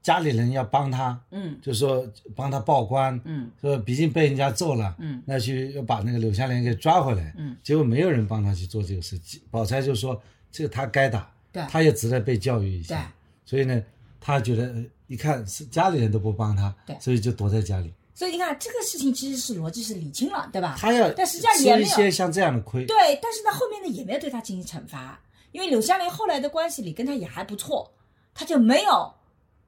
Speaker 2: 家里人要帮他，
Speaker 1: 嗯。
Speaker 2: 就说帮他报官，
Speaker 1: 嗯。
Speaker 2: 说毕竟被人家揍了，
Speaker 1: 嗯。
Speaker 2: 那去要把那个柳湘莲给抓回来，
Speaker 1: 嗯，
Speaker 2: 结果没有人帮他去做这个事，宝钗就说这个他该打，
Speaker 1: 对。
Speaker 2: 他也值得被教育一
Speaker 1: 对。
Speaker 2: 下，所以呢，他觉得呃一看是家里人都不帮他，
Speaker 1: 对。
Speaker 2: 所以就躲在家里，
Speaker 1: 所以你看这个事情其实是逻辑是理清了，对吧？
Speaker 2: 他要
Speaker 1: 但实际上
Speaker 2: 吃
Speaker 1: 也没有。
Speaker 2: 一些像这样的亏，
Speaker 1: 对，但是呢，后面呢也没有对他进行惩罚，因为柳湘莲后来的关系里跟他也还不错，他就没有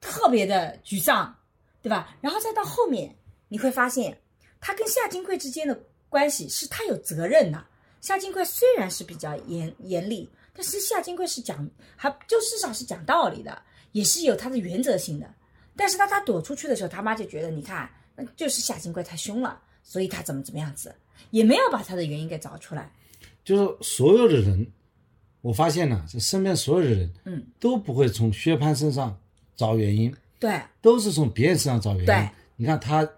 Speaker 1: 特别的沮丧，对吧？然后再到后面，你会发现他跟夏金贵之间的关系是他有责任的。夏金贵虽然是比较严严厉，但是夏金贵是讲还就至少是讲道理的，也是有他的原则性的。但是当他躲出去的时候，他妈就觉得你看，那就是夏金贵太凶了，所以他怎么怎么样子，也没有把他的原因给找出来。
Speaker 2: 就是所有的人，我发现呢，这身边所有的人，
Speaker 1: 嗯，
Speaker 2: 都不会从薛蟠身上找原因，
Speaker 1: 对。
Speaker 2: 都是从别人身上找原因。
Speaker 1: 对，
Speaker 2: 你看他，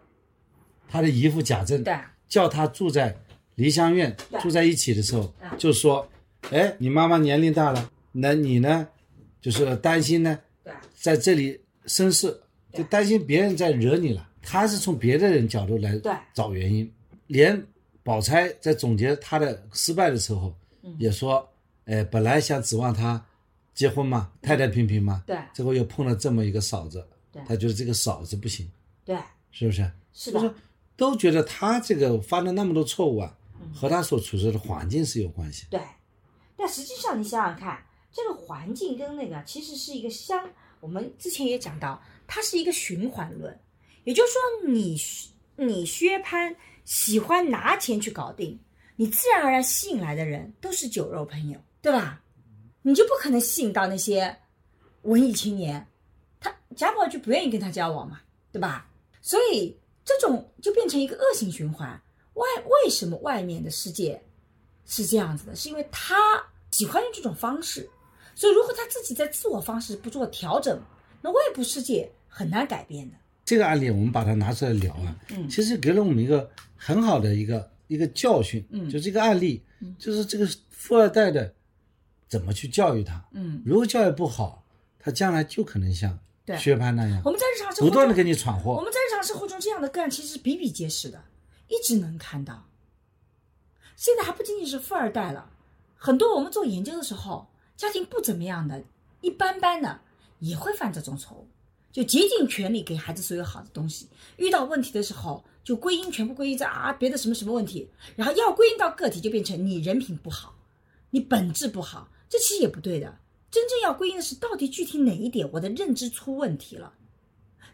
Speaker 2: 他的姨父贾政
Speaker 1: 对。
Speaker 2: 叫他住在梨香院住在一起的时候
Speaker 1: 嗯，
Speaker 2: 就说：“哎，你妈妈年龄大了，那你呢，就是担心呢，在这里生事，就担心别人在惹你了。”他是从别的人角度来找原因，连宝钗在总结他的失败的时候，
Speaker 1: 嗯。
Speaker 2: 也说：“哎，本来想指望他结婚嘛，太太平平嘛，
Speaker 1: 对
Speaker 2: 最后又碰了这么一个嫂子
Speaker 1: 对，
Speaker 2: 他觉得这个嫂子不行，
Speaker 1: 对，
Speaker 2: 是不是？
Speaker 1: 是
Speaker 2: 就是
Speaker 1: 的，
Speaker 2: 都觉得他这个犯了那么多错误啊，
Speaker 1: 嗯
Speaker 2: 和他所处的环境是有关系。
Speaker 1: 对。但实际上，你想想看，这个环境跟那个其实是一个相，我们之前也讲到，它是一个循环论。也就是说你，你薛蟠喜欢拿钱去搞定，你自然而然吸引来的人都是酒肉朋友，对吧？你就不可能吸引到那些文艺青年，他贾宝玉就不愿意跟他交往嘛，对吧？所以这种就变成一个恶性循环。外为什么外面的世界是这样子的？是因为他喜欢用这种方式，所以如果他自己在自我方式不做调整，那外部世界很难改变的。
Speaker 2: 这个案例我们把它拿出来聊啊，
Speaker 1: 嗯
Speaker 2: 其实给了我们一个很好的一个一个教训，
Speaker 1: 嗯
Speaker 2: 就这个案例，
Speaker 1: 嗯
Speaker 2: 就是这个富二代的怎么去教育他，
Speaker 1: 嗯。
Speaker 2: 如果教育不好，他将来就可能像
Speaker 1: 对。
Speaker 2: 薛蟠那样，
Speaker 1: 我们在日常生活中
Speaker 2: 不断的给你闯祸。我。
Speaker 1: 们在日常生活中这样的个案其实比比皆是的，一直能看到。现在还不仅仅是富二代了，很多我们做研究的时候，家庭不怎么样的、一般般的，也会犯这种错误，就竭尽全力给孩子所有好的东西，遇到问题的时候就归因全部归因在啊别的什么什么问题，然后要归因到个体就变成你人品不好，你本质不好，这其实也不对的。真正要归因的是到底具体哪一点我的认知出问题了。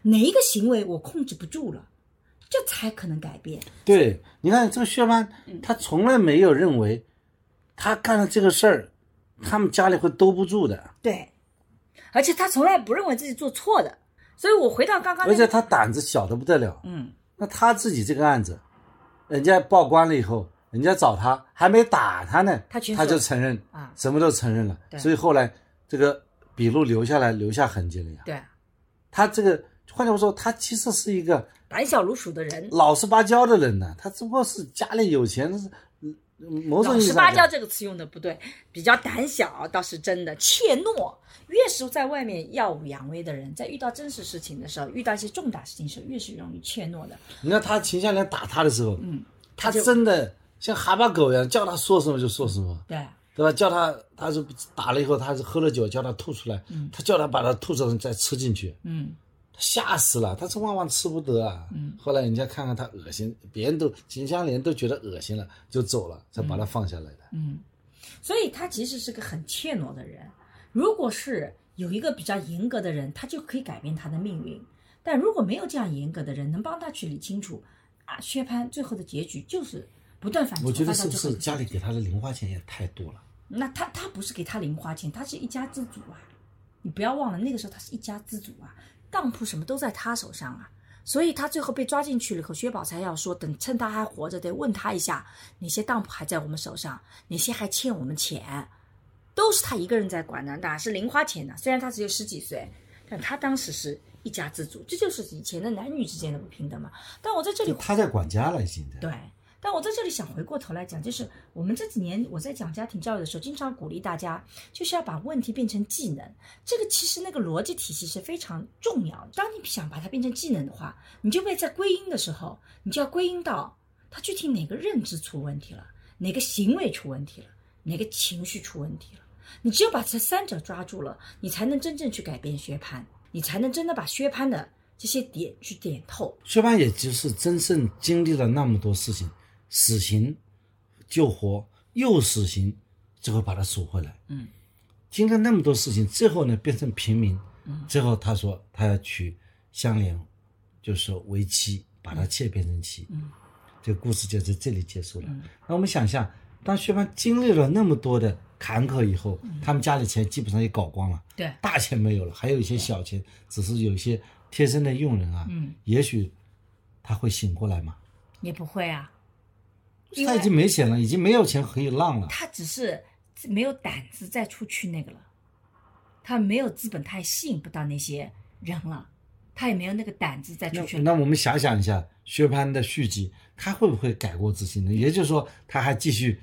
Speaker 1: 哪一个行为我控制不住了，这才可能改变。
Speaker 2: 对，你看这个薛蟠，他从来没有认为他干了这个事儿，他们家里会兜不住的，
Speaker 1: 对，而且他从来不认为自己做错的。所以我回到刚刚、那个，
Speaker 2: 而且他胆子小的不得了。
Speaker 1: 嗯，
Speaker 2: 那他自己这个案子，人家报关了以后，人家找他还没打他呢，
Speaker 1: 他
Speaker 2: 他就承认
Speaker 1: 啊
Speaker 2: 什么都承认了。
Speaker 1: 对
Speaker 2: 所以后来这个笔录留下来，留下痕迹了呀。
Speaker 1: 对，
Speaker 2: 他这个换句话说，他其实是一个
Speaker 1: 胆小如鼠的人，
Speaker 2: 老实巴交的人呢，他只不过是家里有钱，是嗯某种
Speaker 1: 老
Speaker 2: 意义上讲
Speaker 1: 实巴交这个词用的不对，比较胆小倒是真的，怯懦。越是在外面耀武扬威的人，在遇到真实事情的时候，遇到一些重大事情的时候，越是容易怯懦的。
Speaker 2: 你看他秦香莲打他的时候，
Speaker 1: 嗯，
Speaker 2: 他
Speaker 1: 就
Speaker 2: 真的像哈巴狗一样，叫他说什么就说什么，
Speaker 1: 对，
Speaker 2: 对吧？叫他，他是打了以后，他是喝了酒，叫他吐出来，他叫他把他吐出来再吃进去，
Speaker 1: 嗯，
Speaker 2: 他吓死了，他是万万吃不得啊。嗯，后来人家看看他恶心，别人都秦香莲都觉得恶心了，就走了，才把他放下来的。
Speaker 1: 嗯所以他其实是个很怯懦的人。如果是有一个比较严格的人，他就可以改变他的命运。但如果没有这样严格的人，能帮他去理清楚啊，薛蟠最后的结局就是不断反击。
Speaker 2: 我觉得是不是家里给他的零花钱也太多了？
Speaker 1: 那他他不是给他零花钱，他是一家之主啊！你不要忘了，那个时候他是一家之主啊，当铺什么都在他手上啊。所以他最后被抓进去了以后，薛宝钗要说，等趁他还活着，得问他一下哪些当铺还在我们手上，哪些还欠我们钱，都是他一个人在管的，哪是零花钱呢？虽然他只有十几岁，但他当时是一家之主，这就是以前的男女之间的不平等嘛。但我在这里
Speaker 2: 他在管家了，已经在。
Speaker 1: 对，但我在这里想回过头来讲，就是我们这几年我在讲家庭教育的时候，经常鼓励大家，就是要把问题变成技能。这个其实那个逻辑体系是非常重要的。当你想把它变成技能的话，你就会在归因的时候，你就要归因到他具体哪个认知出问题了，哪个行为出问题了，哪个情绪出问题了。你只有把这三者抓住了，你才能真正去改变薛蟠，你才能真的把薛蟠的这些点去点透。
Speaker 2: 薛蟠也就是真正经历了那么多事情，死刑、救活又死刑，最后把他赎回来。
Speaker 1: 嗯，
Speaker 2: 经历那么多事情，最后呢变成平民。嗯，最后他说他要娶香莲，就是说为妻，把他妾变成妻。
Speaker 1: 嗯，
Speaker 2: 这个故事就在这里结束了。那我们想象，当薛蟠经历了那么多的坎坷以后，他们家里钱基本上也搞光了。
Speaker 1: 对，
Speaker 2: 大钱没有了，还有一些小钱，只是有一些贴身的佣人啊，
Speaker 1: 嗯，
Speaker 2: 也许他会醒过来嘛。
Speaker 1: 也不会啊，因
Speaker 2: 他已经没钱了，已经没有钱可以浪了。
Speaker 1: 他只是没有胆子再出去那个了，他没有资本，他也吸引不到那些人了，他也没有那个胆子再出去了。
Speaker 2: 那我们想想一下，薛蟠的续集，他会不会改过自新呢？也就是说，他还继续，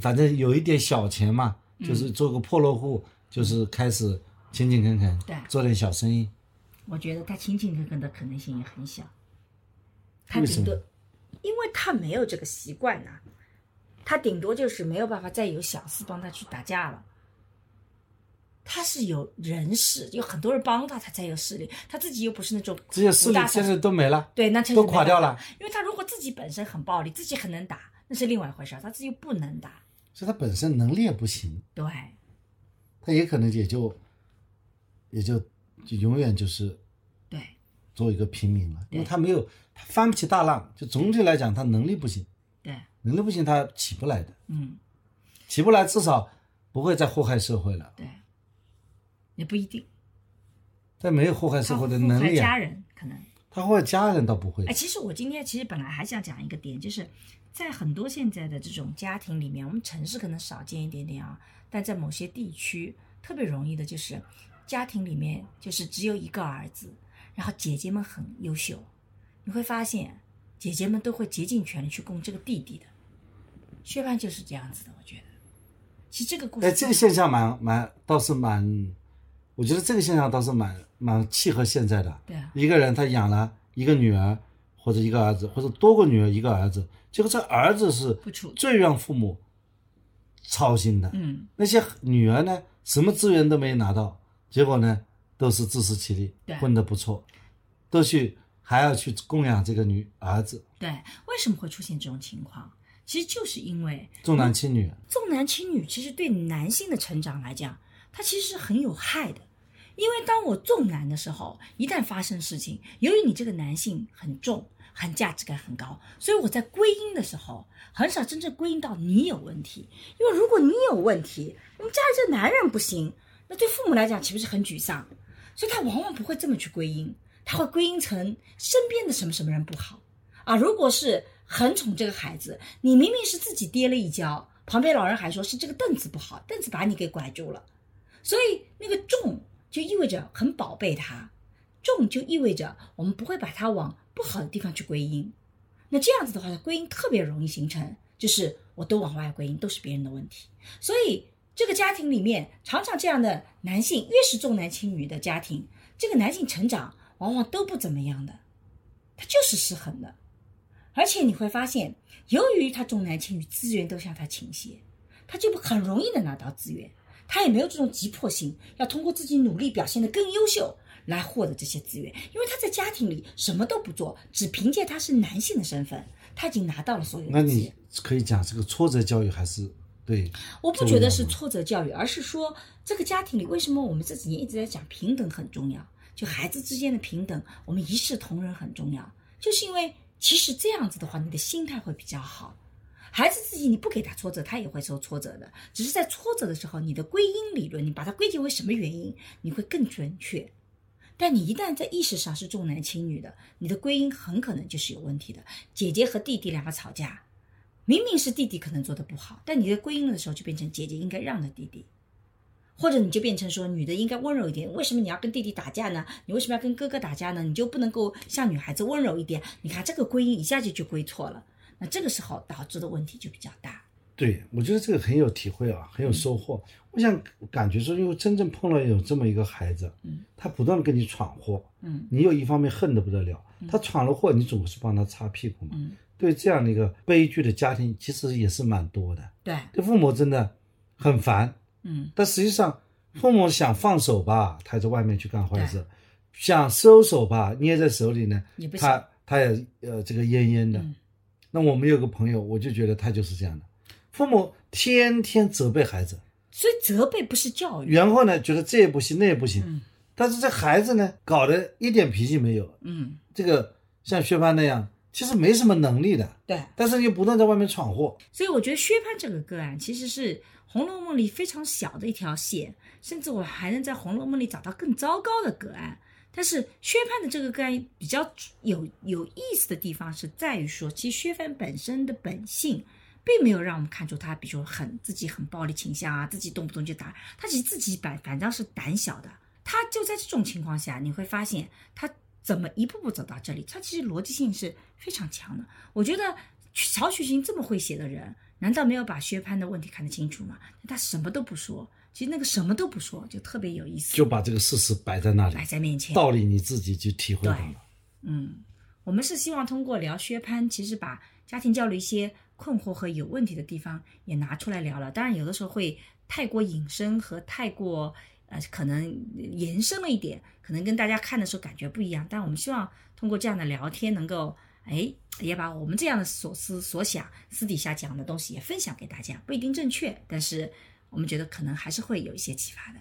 Speaker 2: 反正有一点小钱嘛，
Speaker 1: 嗯
Speaker 2: 就是做个破落户，就是开始勤勤恳恳，
Speaker 1: 对
Speaker 2: 做点小生意。
Speaker 1: 我觉得他勤勤恳恳的可能性也很小，他
Speaker 2: 为什么
Speaker 1: 顶多，因为他没有这个习惯呐、他顶多就是没有办法再有小厮帮他去打架了。他是有人事，有很多人帮他，他才有势力。他自己又不是那种
Speaker 2: 这些势力现在都没了，
Speaker 1: 对，那
Speaker 2: 都垮掉了。
Speaker 1: 因为他如果自己本身很暴力，自己很能打，那是另外一回事儿。他自己又不能打，
Speaker 2: 所以他本身能力也不行，
Speaker 1: 对
Speaker 2: 他也可能也就也就就永远就是
Speaker 1: 对
Speaker 2: 做一个平民了，因为他没有他翻不起大浪。就总体来讲，他能力不行，
Speaker 1: 对，
Speaker 2: 能力不行，他起不来的，
Speaker 1: 嗯，
Speaker 2: 起不来，至少不会再祸害社会了。
Speaker 1: 对，也不一定。
Speaker 2: 但没有祸害社会的能力啊，
Speaker 1: 人可能。
Speaker 2: 他祸害家人倒不会
Speaker 1: 哎，。其实我今天其实本来还想讲一个点，就是在很多现在的这种家庭里面，我们城市可能少见一点点啊，但在某些地区特别容易的就是家庭里面就是只有一个儿子，然后姐姐们很优秀，你会发现姐姐们都会竭尽全力去供这个弟弟的。薛蟠就是这样子的，我觉得。其实这个故事，
Speaker 2: 哎，这个现象蛮蛮倒是蛮，我觉得这个现象倒是蛮蛮契合现在的。
Speaker 1: 对啊，
Speaker 2: 一个人他养了一个女儿或者一个儿子，或者多个女儿一个儿子，结果这儿子是最让父母操心的。
Speaker 1: 嗯，
Speaker 2: 那些女儿呢，什么资源都没拿到，结果呢，都是自食其力
Speaker 1: 对，
Speaker 2: 混得不错，都去还要去供养这个女儿子，
Speaker 1: 对，为什么会出现这种情况？其实就是因为
Speaker 2: 重男轻女。
Speaker 1: 重男轻女，其实对男性的成长来讲，它其实是很有害的。因为当我重男的时候，一旦发生事情，由于你这个男性很重，很价值感很高，所以我在归因的时候，很少真正归因到你有问题。因为如果你有问题，我们家里这男人不行，那对父母来讲岂不是很沮丧？所以他往往不会这么去归因，他会归因成身边的什么什么人不好啊。如果是很宠这个孩子，你明明是自己跌了一跤，旁边老人还说是这个凳子不好，凳子把你给拐住了，所以那个重就意味着很宝贝他，重就意味着我们不会把他往不好的地方去归因。那这样子的话，归因特别容易形成，就是我都往外归因，都是别人的问题。所以这个家庭里面，常常这样的男性越是重男轻女的家庭，这个男性成长往往都不怎么样的，他就是失衡的。而且你会发现，由于他重男轻女，资源都向他倾斜，他就很容易的拿到资源，他也没有这种急迫性，要通过自己努力表现得更优秀来获得这些资源，因为他在家庭里什么都不做，只凭借他是男性的身份，他已经拿到了所有
Speaker 2: 那你
Speaker 1: 的资源。
Speaker 2: 可以讲这个挫折教育还是对？
Speaker 1: 我不觉得是挫折教育，而是说这个家庭里为什么我们这几年一直在讲平等很重要，就孩子之间的平等，我们一视同仁很重要，就是因为其实这样子的话，你的心态会比较好。孩子自己你不给他挫折，他也会受挫折的，只是在挫折的时候，你的归因理论，你把它归结为什么原因，你会更准确。但你一旦在意识上是重男轻女的，你的归因很可能就是有问题的。姐姐和弟弟两个吵架，明明是弟弟可能做的不好，但你在归因的时候就变成姐姐应该让着弟弟，或者你就变成说女的应该温柔一点。为什么你要跟弟弟打架呢？你为什么要跟哥哥打架呢？你就不能够像女孩子温柔一点？你看这个归因一下就就归错了，那这个时候导致的问题就比较大。
Speaker 2: 对，我觉得这个很有体会啊，很有收获。我想感觉说，因为真正碰到有这么一个孩子，
Speaker 1: 嗯，
Speaker 2: 他不断的跟你闯祸，
Speaker 1: 嗯
Speaker 2: 你有一方面恨得不得了，他闯了祸，你总是帮他擦屁股嘛。
Speaker 1: 嗯，
Speaker 2: 对这样的一个悲剧的家庭，其实也是蛮多的。
Speaker 1: 对，
Speaker 2: 这父母真的很烦，
Speaker 1: 嗯
Speaker 2: 但实际上父母想放手吧，他在外面去干坏事；想收手吧，捏在手里呢。他他也呃这个奄奄的。
Speaker 1: 嗯
Speaker 2: 那我们有个朋友，我就觉得他就是这样的，父母天天责备孩子，
Speaker 1: 所以责备不是教育。
Speaker 2: 然后呢觉得这也不行那也不行，
Speaker 1: 嗯
Speaker 2: 但是这孩子呢搞得一点脾气没有，
Speaker 1: 嗯，
Speaker 2: 这个像薛蟠那样，其实没什么能力的，
Speaker 1: 对。
Speaker 2: 但是又不断在外面闯祸，
Speaker 1: 所以我觉得薛蟠这个个案其实是《红楼梦》里非常小的一条线，甚至我还能在《红楼梦》里找到更糟糕的个案。但是薛蟠的这个个案比较有有意思的地方是在于说，其实薛蟠本身的本性并没有让我们看出他，比如说很自己很暴力倾向啊，自己动不动就打，他其实自己反反倒是胆小的。他就在这种情况下，你会发现他怎么一步步走到这里，他其实逻辑性是非常强的。我觉得曹雪芹这么会写的人，难道没有把薛蟠的问题看得清楚吗？他什么都不说，其实那个什么都不说就特别有意思，
Speaker 2: 就把这个事实摆在那里
Speaker 1: 摆，在面前。
Speaker 2: 道理你自己去体会到了。
Speaker 1: 嗯，我们是希望通过聊薛蟠，其实把家庭教育一些困惑和有问题的地方也拿出来聊了。当然，有的时候会太过隐身和太过呃，可能延伸了一点，可能跟大家看的时候感觉不一样。但我们希望通过这样的聊天，能够哎，也把我们这样的所思所想，私底下讲的东西也分享给大家，不一定正确，但是我们觉得可能还是会有一些启发的。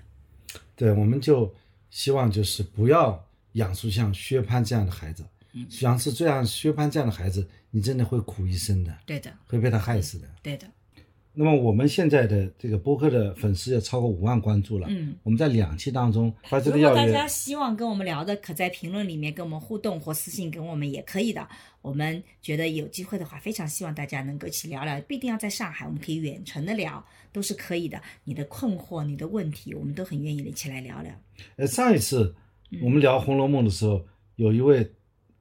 Speaker 2: 对，我们就希望就是不要养出像薛蟠这样的孩子，
Speaker 1: 嗯
Speaker 2: 养出这样薛蟠这样的孩子，你真的会苦一生的，
Speaker 1: 对的，
Speaker 2: 会被他害死的。
Speaker 1: 对的，
Speaker 2: 那么我们现在的这个播客的粉丝也超过五万关注了，
Speaker 1: 嗯。
Speaker 2: 我们在两期当中
Speaker 1: 如果大家希望跟我们聊的，可在评论里面跟我们互动或私信跟我们也可以的。我们觉得有机会的话，非常希望大家能够一起聊聊，不一定要在上海，我们可以远程的聊，都是可以的。你的困惑、你的问题，我们都很愿意一起来聊聊。
Speaker 2: 呃，上一次
Speaker 1: 嗯
Speaker 2: 我们聊《红楼梦》的时候，有一位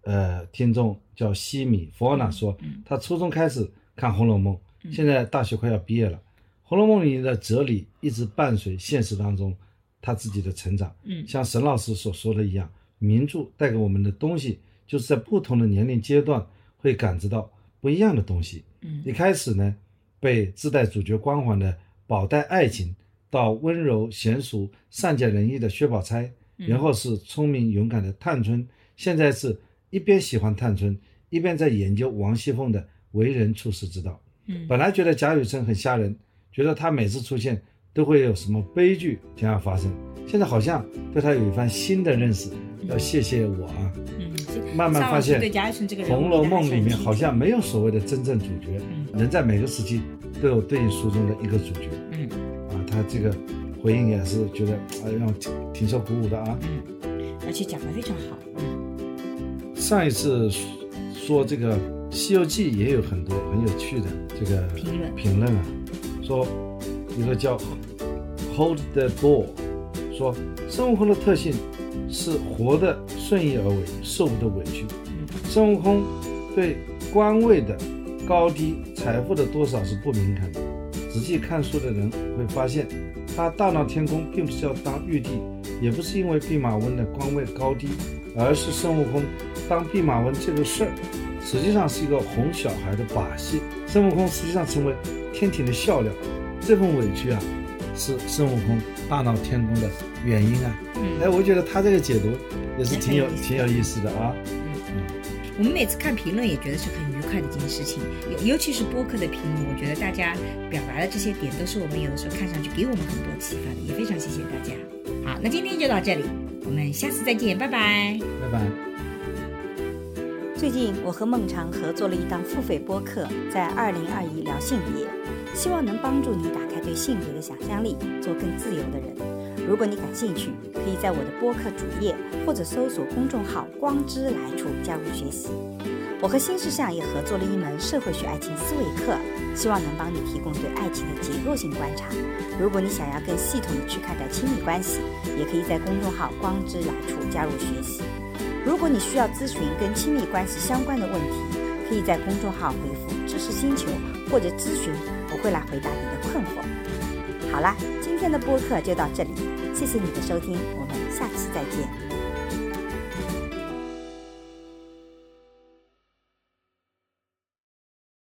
Speaker 2: 呃听众叫西米佛娜说，
Speaker 1: 嗯
Speaker 2: 他初中开始看《红楼梦》，现在大学快要毕业了，《红楼梦》里的哲理一直伴随现实当中他自己的成长。
Speaker 3: 嗯
Speaker 2: 像沈老师所说的一样，名著带给我们的东西，就是在不同的年龄阶段会感知到不一样的东西。
Speaker 3: 嗯
Speaker 2: 一开始呢，被自带主角光环的宝黛爱情，到温柔娴熟、善解人意的薛宝钗，
Speaker 3: 嗯
Speaker 2: 然后是聪明勇敢的探春，现在是一边喜欢探春，一边在研究王熙凤的为人处事之道。
Speaker 3: 嗯
Speaker 2: 本来觉得贾雨村很吓人，觉得他每次出现都会有什么悲剧将要发生，现在好像对他有一番新的认识。要谢谢我啊！
Speaker 3: 嗯，
Speaker 2: 慢慢发现红楼梦》里面好像没有所谓的真正主角，
Speaker 3: 嗯
Speaker 2: 人在每个时期都有对应书中的一个主角
Speaker 3: 嗯
Speaker 2: 啊。他这个回应也是觉得哎让我挺挺受鼓舞的啊。
Speaker 3: 嗯，而且讲得非常好。嗯
Speaker 2: 上一次说这个《西游记》也有很多很有趣的这个
Speaker 3: 评论
Speaker 2: 评论啊，说一个叫 Hold the Ball，说孙悟空的特性是活得顺意而为，受不得委屈。
Speaker 3: 嗯
Speaker 2: 孙悟空对官位的高低、财富的多少是不敏感的。仔细看书的人会发现，他大闹天宫并不是要当玉帝，也不是因为弼马温的官位高低，而是孙悟空当弼马温这个事儿，实际上是一个哄小孩的把戏。孙悟空实际上成为天庭的笑料，这份委屈啊，是孙悟空大闹天宫的原因啊。哎，
Speaker 3: 嗯，
Speaker 2: 我觉得他这个解读也是挺有挺有意思的啊。
Speaker 3: 我们每次看评论也觉得是很愉快的一件事情，尤尤其是播客的评论，我觉得大家表达的这些点都是我们有的时候看上去给我们很多启发的，也非常谢谢大家。好，那今天就到这里，我们下次再见，拜拜。
Speaker 2: 拜拜。
Speaker 1: 最近我和孟常合作了一档付费播客，在二零二一聊性别，希望能帮助你打开对性别的想象力，做更自由的人。如果你感兴趣，可以在我的播客主页或者搜索公众号“光之来处”加入学习。我和新世相也合作了一门社会学爱情思维课，希望能帮你提供对爱情的结构性观察。如果你想要更系统的去看待亲密关系，也可以在公众号“光之来处”加入学习。如果你需要咨询跟亲密关系相关的问题，可以在公众号回复“知识星球”或者咨询，我会来回答你的困惑。好啦，今天的播客就到这里，谢谢你的收听，我们下期再见。